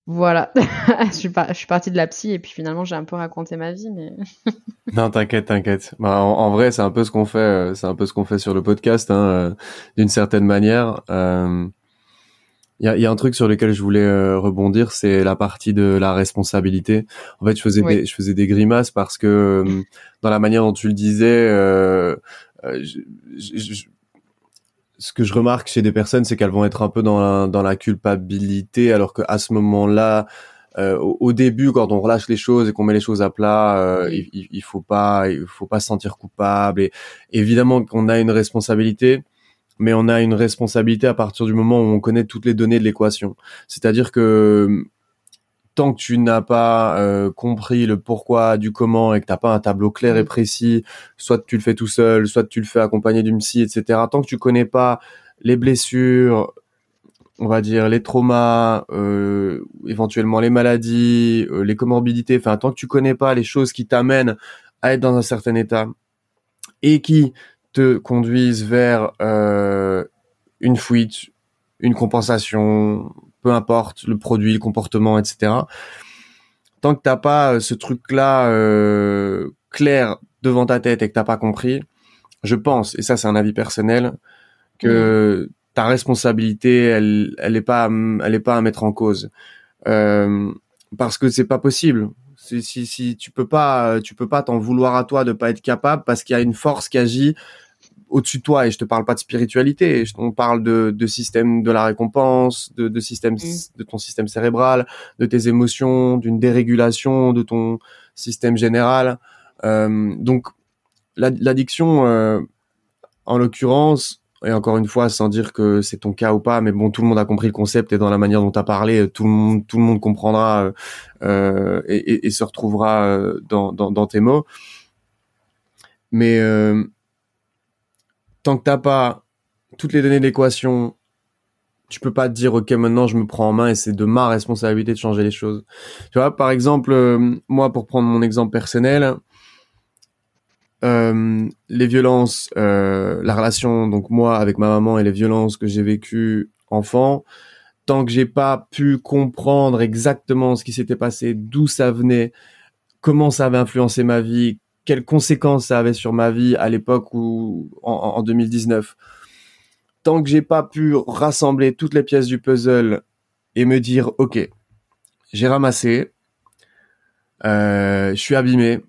S2: Voilà, je, suis suis partie de la psy et puis finalement j'ai un peu raconté ma vie, mais.
S1: non, t'inquiète, t'inquiète. Bah, en, vrai, c'est un peu ce qu'on fait, euh, c'est un peu ce qu'on fait sur le podcast, hein, euh, d'une certaine manière. Euh, Il y a, y a, un truc sur lequel je voulais euh, rebondir, c'est la partie de la responsabilité. En fait, je faisais des, je faisais des grimaces parce que euh, dans la manière dont tu le disais, euh, je, je, ce que je remarque chez des personnes, c'est qu'elles vont être un peu dans la, dans la culpabilité, alors qu'à ce moment-là, euh, au, début, quand on relâche les choses et qu'on met les choses à plat, euh, il, il, faut pas, il faut pas se sentir coupable. Et évidemment qu'on a une responsabilité, mais on a une responsabilité à partir du moment où on connaît toutes les données de l'équation. C'est-à-dire que tant que tu n'as pas euh, compris le pourquoi du comment et que t'as pas un tableau clair et précis, soit tu le fais tout seul, soit tu le fais accompagné d'une psy, etc. Tant que tu connais pas les blessures, on va dire les traumas, euh, éventuellement les maladies, euh, les comorbidités, enfin tant que tu connais pas les choses qui t'amènent à être dans un certain état et qui te conduisent vers euh, une fuite, une compensation, peu importe le produit, le comportement, etc. Tant que t'as pas ce truc-là clair devant ta tête et que t'as pas compris, je pense, et ça c'est un avis personnel, que mmh ta responsabilité, elle, elle est pas, elle est pas à mettre en cause, euh, parce que c'est pas possible. Si, si, si tu peux pas, tu peux pas t'en vouloir à toi de pas être capable, parce qu'il y a une force qui agit au-dessus de toi. Et je te parle pas de spiritualité, on parle de, de système de la récompense, de, de système, mm. de ton système cérébral, de tes émotions, d'une dérégulation de ton système général. Euh, donc l'addiction, euh, en l'occurrence, et encore une fois, sans dire que c'est ton cas ou pas, mais bon, tout le monde a compris le concept et dans la manière dont tu as parlé, tout le monde, tout le monde comprendra euh, euh et, et, et, se retrouvera euh, dans, dans, dans, tes mots. Mais euh, tant que t'as pas toutes les données d'équation, tu peux pas te dire ok maintenant je me prends en main et c'est de ma responsabilité de changer les choses. Tu vois, par exemple, moi pour prendre mon exemple personnel, euh, les violences, euh, la relation, donc moi avec ma maman et les violences que j'ai vécues enfant, tant que j'ai pas pu comprendre exactement ce qui s'était passé, d'où ça venait, comment ça avait influencé ma vie, quelles conséquences ça avait sur ma vie à l'époque ou en, en 2019, tant que j'ai pas pu rassembler toutes les pièces du puzzle et me dire ok, j'ai ramassé, euh, je suis abîmé,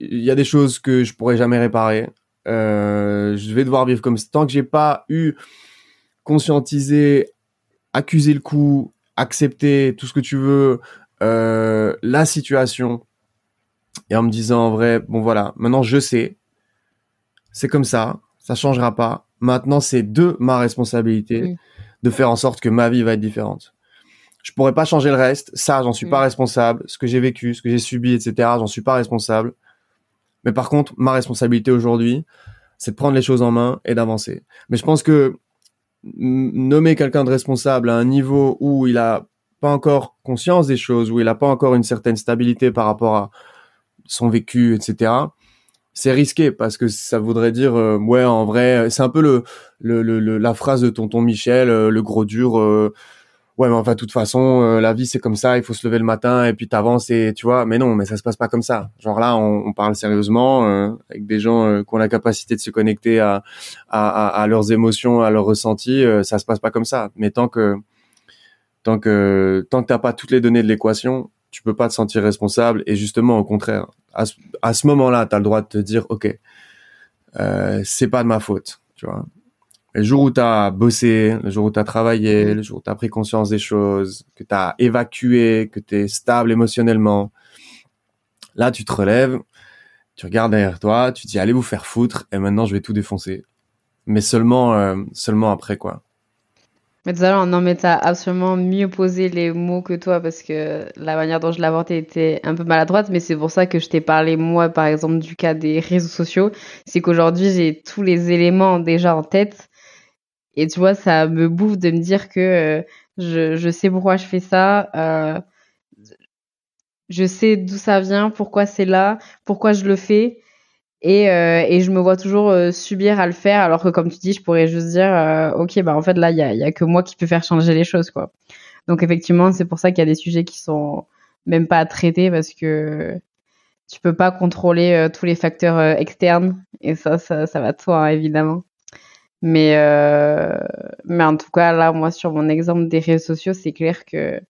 S1: il y a des choses que je pourrais jamais réparer. Euh, je vais devoir vivre comme ça. Tant que j'ai pas eu conscientisé, accusé le coup, accepter tout ce que tu veux, euh, la situation, et en me disant en vrai, bon voilà, maintenant je sais, c'est comme ça, ça changera pas. Maintenant, c'est de ma responsabilité de faire en sorte que ma vie va être différente. Je pourrais pas changer le reste, ça, j'en suis pas responsable. Ce que j'ai vécu, ce que j'ai subi, etc., j'en suis pas responsable. Mais par contre, ma responsabilité aujourd'hui, c'est de prendre les choses en main et d'avancer. Mais je pense que nommer quelqu'un de responsable à un niveau où il a pas encore conscience des choses, où il a pas encore une certaine stabilité par rapport à son vécu, etc. C'est risqué parce que ça voudrait dire euh, ouais en vrai c'est un peu le, le, la phrase de tonton Michel euh, le gros dur euh, ouais mais enfin de toute façon la vie c'est comme ça il faut se lever le matin et puis t'avances et tu vois mais non mais ça se passe pas comme ça genre là on, parle sérieusement avec des gens qui ont la capacité de se connecter à, à, à, leurs émotions à leurs ressentis ça se passe pas comme ça mais tant que tant que tant que t'as pas toutes les données de l'équation tu peux pas te sentir responsable et justement au contraire à ce, à ce moment-là tu as le droit de te dire ok c'est pas de ma faute tu vois le jour où tu as bossé, le jour où tu as travaillé, le jour où tu as pris conscience des choses, que tu as évacué, que tu es stable émotionnellement, là tu te relèves, tu regardes derrière toi, tu te dis allez vous faire foutre et maintenant je vais tout défoncer. Mais seulement euh, seulement après quoi.
S2: Mais tout à l'heure, non, mais t'as absolument mieux posé les mots que toi parce que la manière dont je l'ai était un peu maladroite, mais c'est pour ça que je t'ai parlé, moi, par exemple, du cas des réseaux sociaux. C'est qu'aujourd'hui, j'ai tous les éléments déjà en tête et tu vois, ça me bouffe de me dire que euh, je, je, sais pourquoi je fais ça. Euh, je sais d'où ça vient, pourquoi c'est là, pourquoi je le fais. Et, euh, et je me vois toujours euh, subir à le faire, alors que comme tu dis, je pourrais juste dire, euh, ok, bah en fait là, il y a, y a que moi qui peux faire changer les choses, quoi. Donc effectivement, c'est pour ça qu'il y a des sujets qui sont même pas à traiter parce que tu peux pas contrôler tous les facteurs externes et ça, ça, ça va de toi, hein, évidemment. Mais, euh, mais en tout cas, là, moi, sur mon exemple des réseaux sociaux, c'est clair que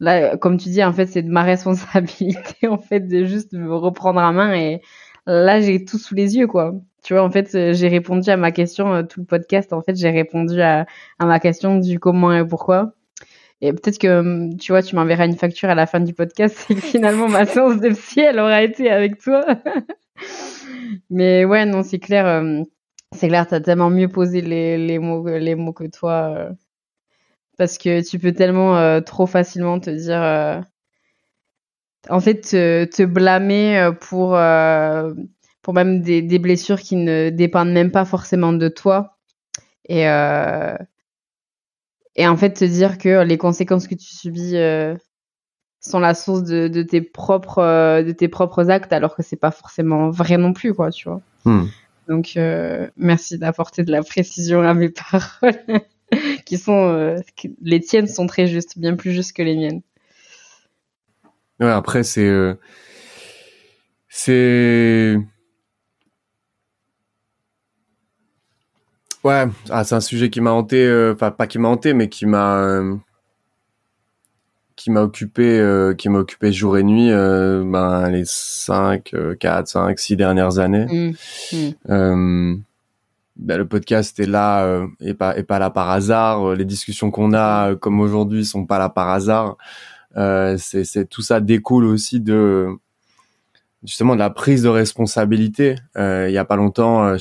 S2: là, comme tu dis, en fait, c'est de ma responsabilité, en fait, de juste me reprendre en main. Et là, j'ai tout sous les yeux, quoi. Tu vois, en fait, j'ai répondu à ma question, euh, tout le podcast, en fait, j'ai répondu à, ma question du comment et pourquoi. Et peut-être que, hum, tu vois, tu m'enverras une facture à la fin du podcast et que finalement ma séance de psy, elle aura été avec toi. Mais ouais, non, c'est clair. Hum, c'est clair, t'as tellement mieux posé les, mots, les mots que toi. Euh, parce que tu peux tellement euh, trop facilement te dire. Euh, en fait, te, te blâmer pour, pour même des, des, blessures qui ne dépendent même pas forcément de toi. Et, et en fait, te dire que les conséquences que tu subis sont la source de, de, tes propres, de tes propres actes, alors que c'est pas forcément vrai non plus, quoi, tu vois. Hmm. Donc, euh, merci d'apporter de la précision à mes paroles, qui sont euh, les tiennes sont très justes, bien plus justes que les miennes.
S1: Ouais, après c'est euh, c'est ouais, ah, c'est un sujet qui m'a hanté, enfin pas qui m'a hanté, mais qui m'a qui m'a occupé euh, qui m'a occupé jour et nuit euh, ben les 5 4 5 6 dernières années mmh. Mmh. Euh, ben, le podcast est là euh, et pas et pas là par hasard les discussions qu'on a comme aujourd'hui sont pas là par hasard c'est c'est tout ça découle aussi de justement de la prise de responsabilité. Il y a pas longtemps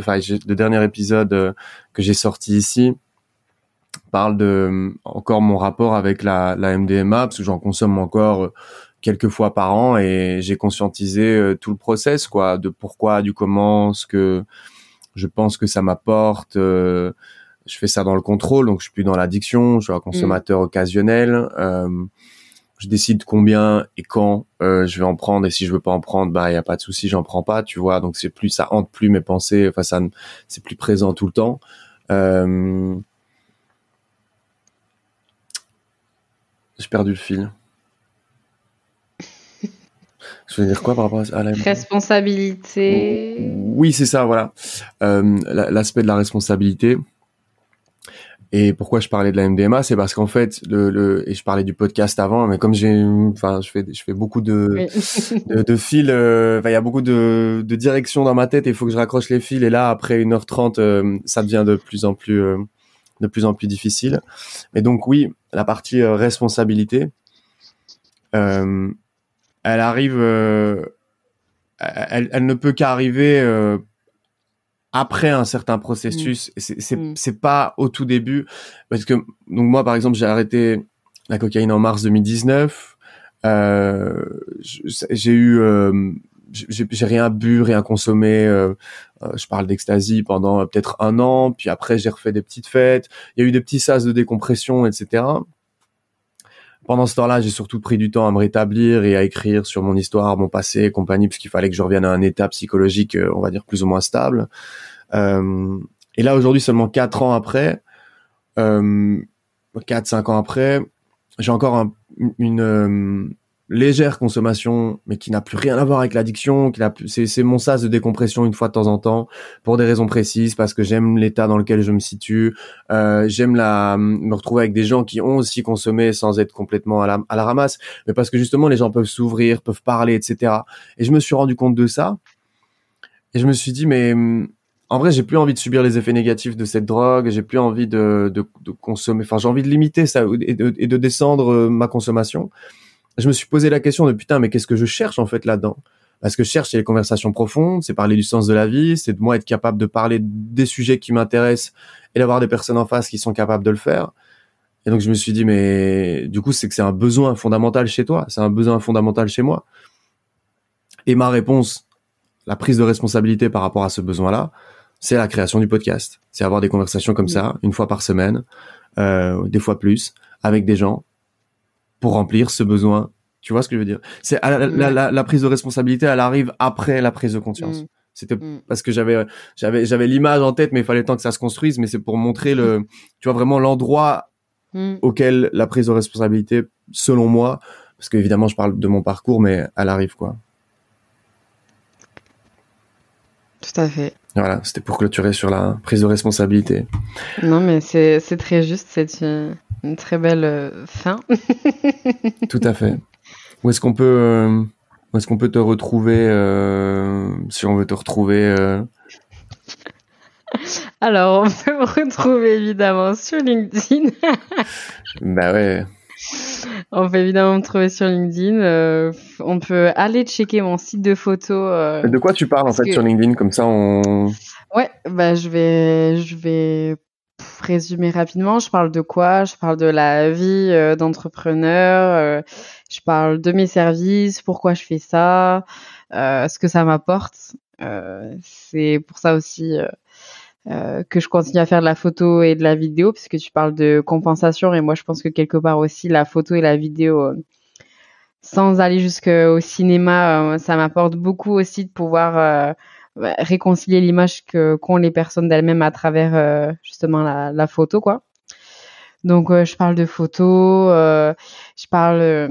S1: enfin le dernier épisode que j'ai sorti ici parle de encore mon rapport avec la, MDMA parce que j'en consomme encore euh, quelques fois par an et j'ai conscientisé euh, tout le process quoi de pourquoi du comment ce que je pense que ça m'apporte euh, je fais ça dans le contrôle donc je suis plus dans l'addiction je suis un consommateur mm. occasionnel je décide combien et quand je vais en prendre et si je veux pas en prendre bah il y a pas de souci j'en prends pas tu vois donc c'est plus ça hante plus mes pensées enfin ça c'est plus présent tout le temps euh, J'ai perdu le fil. Je veux dire quoi par rapport à la
S2: responsabilité
S1: Oui, c'est ça, voilà. Euh, L'aspect de la responsabilité. Et pourquoi je parlais de la MDMA, c'est parce qu'en fait, le, le, et je parlais du podcast avant, mais comme j'ai, enfin, je fais, je fais beaucoup de, de, de, fils, euh, il y a beaucoup de, de directions dans ma tête et il faut que je raccroche les fils. Et là, après 1h30, euh, ça devient de plus en plus, euh, de plus en plus difficile. Mais donc oui, la partie responsabilité, elle arrive, elle, elle, ne peut qu'arriver après un certain processus. Mm. C'est mm. c'est pas au tout début parce que donc moi par exemple j'ai arrêté la cocaïne en mars 2019. j'ai eu j'ai rien bu, rien consommé. Euh, euh, je parle d'ecstasy pendant euh, peut-être un an, puis après j'ai refait des petites fêtes. Il y a eu des petits sas de décompression, etc. Pendant ce temps-là, j'ai surtout pris du temps à me rétablir et à écrire sur mon histoire, mon passé et compagnie, puisqu'il fallait que je revienne à un état psychologique, on va dire plus ou moins stable. Euh, et là, aujourd'hui, seulement quatre ans après, euh, quatre cinq ans après, j'ai encore un, une légère consommation, mais qui n'a plus rien à voir avec l'addiction, qui n'a plus, c'est, c'est mon sas de décompression une fois de temps en temps, pour des raisons précises, parce que j'aime l'état dans lequel je me situe, euh, j'aime la, me retrouver avec des gens qui ont aussi consommé sans être complètement à la, à la ramasse, mais parce que justement les gens peuvent s'ouvrir, peuvent parler, etc. Et je me suis rendu compte de ça, et je me suis dit, mais en vrai, j'ai plus envie de subir les effets négatifs de cette drogue, j'ai plus envie de, de, de consommer, enfin j'ai envie de limiter ça et de, et de descendre euh, ma consommation je me suis posé la question de putain, mais qu'est-ce que je cherche en fait là-dedans? Parce que je cherche, c'est les conversations profondes, c'est parler du sens de la vie, c'est de moi être capable de parler des sujets qui m'intéressent et d'avoir des personnes en face qui sont capables de le faire. Et donc je me suis dit, mais du coup, c'est que c'est un besoin fondamental chez toi, c'est un besoin fondamental chez moi. Et ma réponse, la prise de responsabilité par rapport à ce besoin-là, c'est la création du podcast. C'est avoir des conversations comme ça, une fois par semaine, euh, des fois plus, avec des gens pour remplir ce besoin. Tu vois ce que je veux dire? C'est la, prise de responsabilité, elle arrive après la prise de conscience. Mm. C'était mm. parce que j'avais j'avais j'avais l'image en tête, mais il fallait le temps que ça se construise. Mais c'est pour montrer le, tu vois vraiment l'endroit mm. auquel la prise de responsabilité, selon moi, parce qu'évidemment je parle de mon parcours, mais elle arrive quoi.
S2: Tout à fait.
S1: Voilà, c'était pour clôturer sur la prise de responsabilité.
S2: Non, mais c'est très juste, c'est une, très belle euh, fin.
S1: Tout à fait. Où est-ce qu'on peut, euh, où est-ce qu'on peut te retrouver euh, si on veut te retrouver
S2: Alors, on peut me retrouver évidemment sur LinkedIn.
S1: bah ouais.
S2: On peut évidemment me trouver sur LinkedIn. Euh, on peut aller checker mon site de photos. Euh,
S1: de quoi tu parles en fait sur LinkedIn? Comme ça, on.
S2: Ouais, bah je vais, je vais résumer rapidement. Je parle de quoi? Je parle de la vie euh, d'entrepreneur. je parle de mes services, pourquoi je fais ça, ce que ça m'apporte. c'est pour ça aussi euh, que je continue à faire de la photo et de la vidéo, puisque tu parles de compensation, et moi je pense que quelque part aussi la photo et la vidéo, euh, sans aller jusqu'au cinéma, euh, ça m'apporte beaucoup aussi de pouvoir bah, réconcilier l'image que qu'ont les personnes d'elles-mêmes à travers justement la, la, photo, quoi. Donc je parle de photos, je parle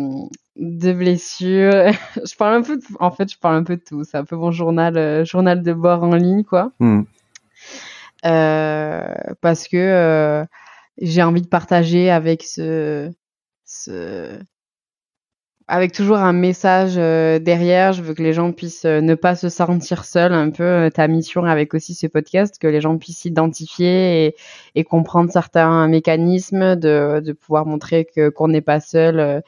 S2: de blessures, je parle un peu, de, en fait je parle un peu de tout. C'est un peu mon journal, journal de bord en ligne, quoi. Hmm. Euh, parce que euh, j'ai envie de partager avec ce, ce avec toujours un message euh, derrière. Je veux que les gens puissent ne pas se sentir seuls. Un peu ta mission avec aussi ce podcast, que les gens puissent s'identifier et, et, comprendre certains mécanismes, de, de pouvoir montrer que qu'on n'est pas seul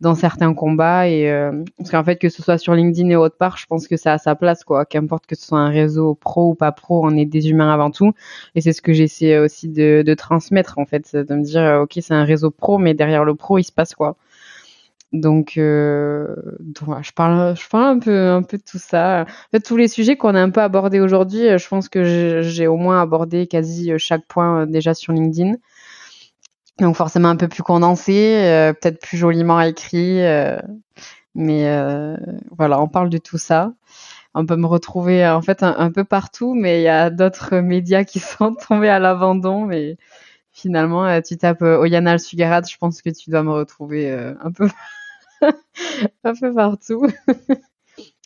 S2: dans certains combats et euh, parce qu'en fait que ce soit sur LinkedIn et autre part, je pense que ça a sa place quoi. Qu'importe que ce soit un réseau pro ou pas pro, on est des humains avant tout et c'est ce que j'essaie aussi de, de, transmettre en fait, de me dire euh, ok c'est un réseau pro mais derrière le pro il se passe quoi. Donc, euh, je parle, je parle un peu, un peu de tout ça. En fait, tous les sujets qu'on a un peu abordés aujourd'hui, je pense que j'ai au moins abordé quasi chaque point déjà sur LinkedIn. Donc forcément un peu plus condensé, euh, peut-être plus joliment écrit. Euh, mais euh, voilà, on parle de tout ça. On peut me retrouver en fait un, peu partout, mais il y a d'autres médias qui sont tombés à l'abandon. Mais finalement, tu tapes Oyana Sugarat, je pense que tu dois me retrouver un peu un peu partout.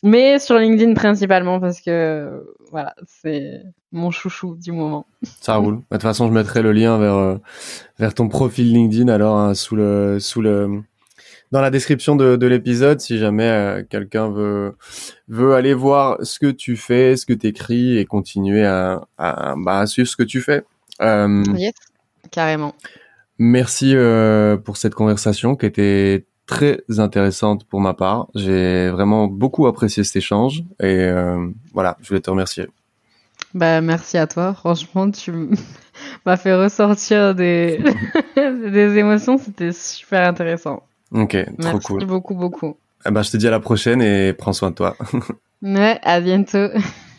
S2: Mais sur LinkedIn principalement parce que voilà, c'est mon chouchou du moment.
S1: Ça roule. De toute façon, je mettrai le lien vers euh, vers ton profil LinkedIn alors hein, sous le sous le dans la description de, de l'épisode si jamais euh, quelqu'un veut veut aller voir ce que tu fais, ce que tu écris et continuer à à, bah, à suivre ce que tu fais.
S2: Euh, yes, carrément.
S1: Merci euh, pour cette conversation qui était très intéressante pour ma part. J'ai vraiment beaucoup apprécié cet échange et euh, voilà, je voulais te remercier.
S2: Bah, merci à toi. Franchement, tu m'as fait ressortir des, des émotions. C'était super intéressant.
S1: Ok, trop cool.
S2: Merci beaucoup, beaucoup.
S1: Eh ben, je te dis à la prochaine et prends soin de toi.
S2: ouais, à bientôt.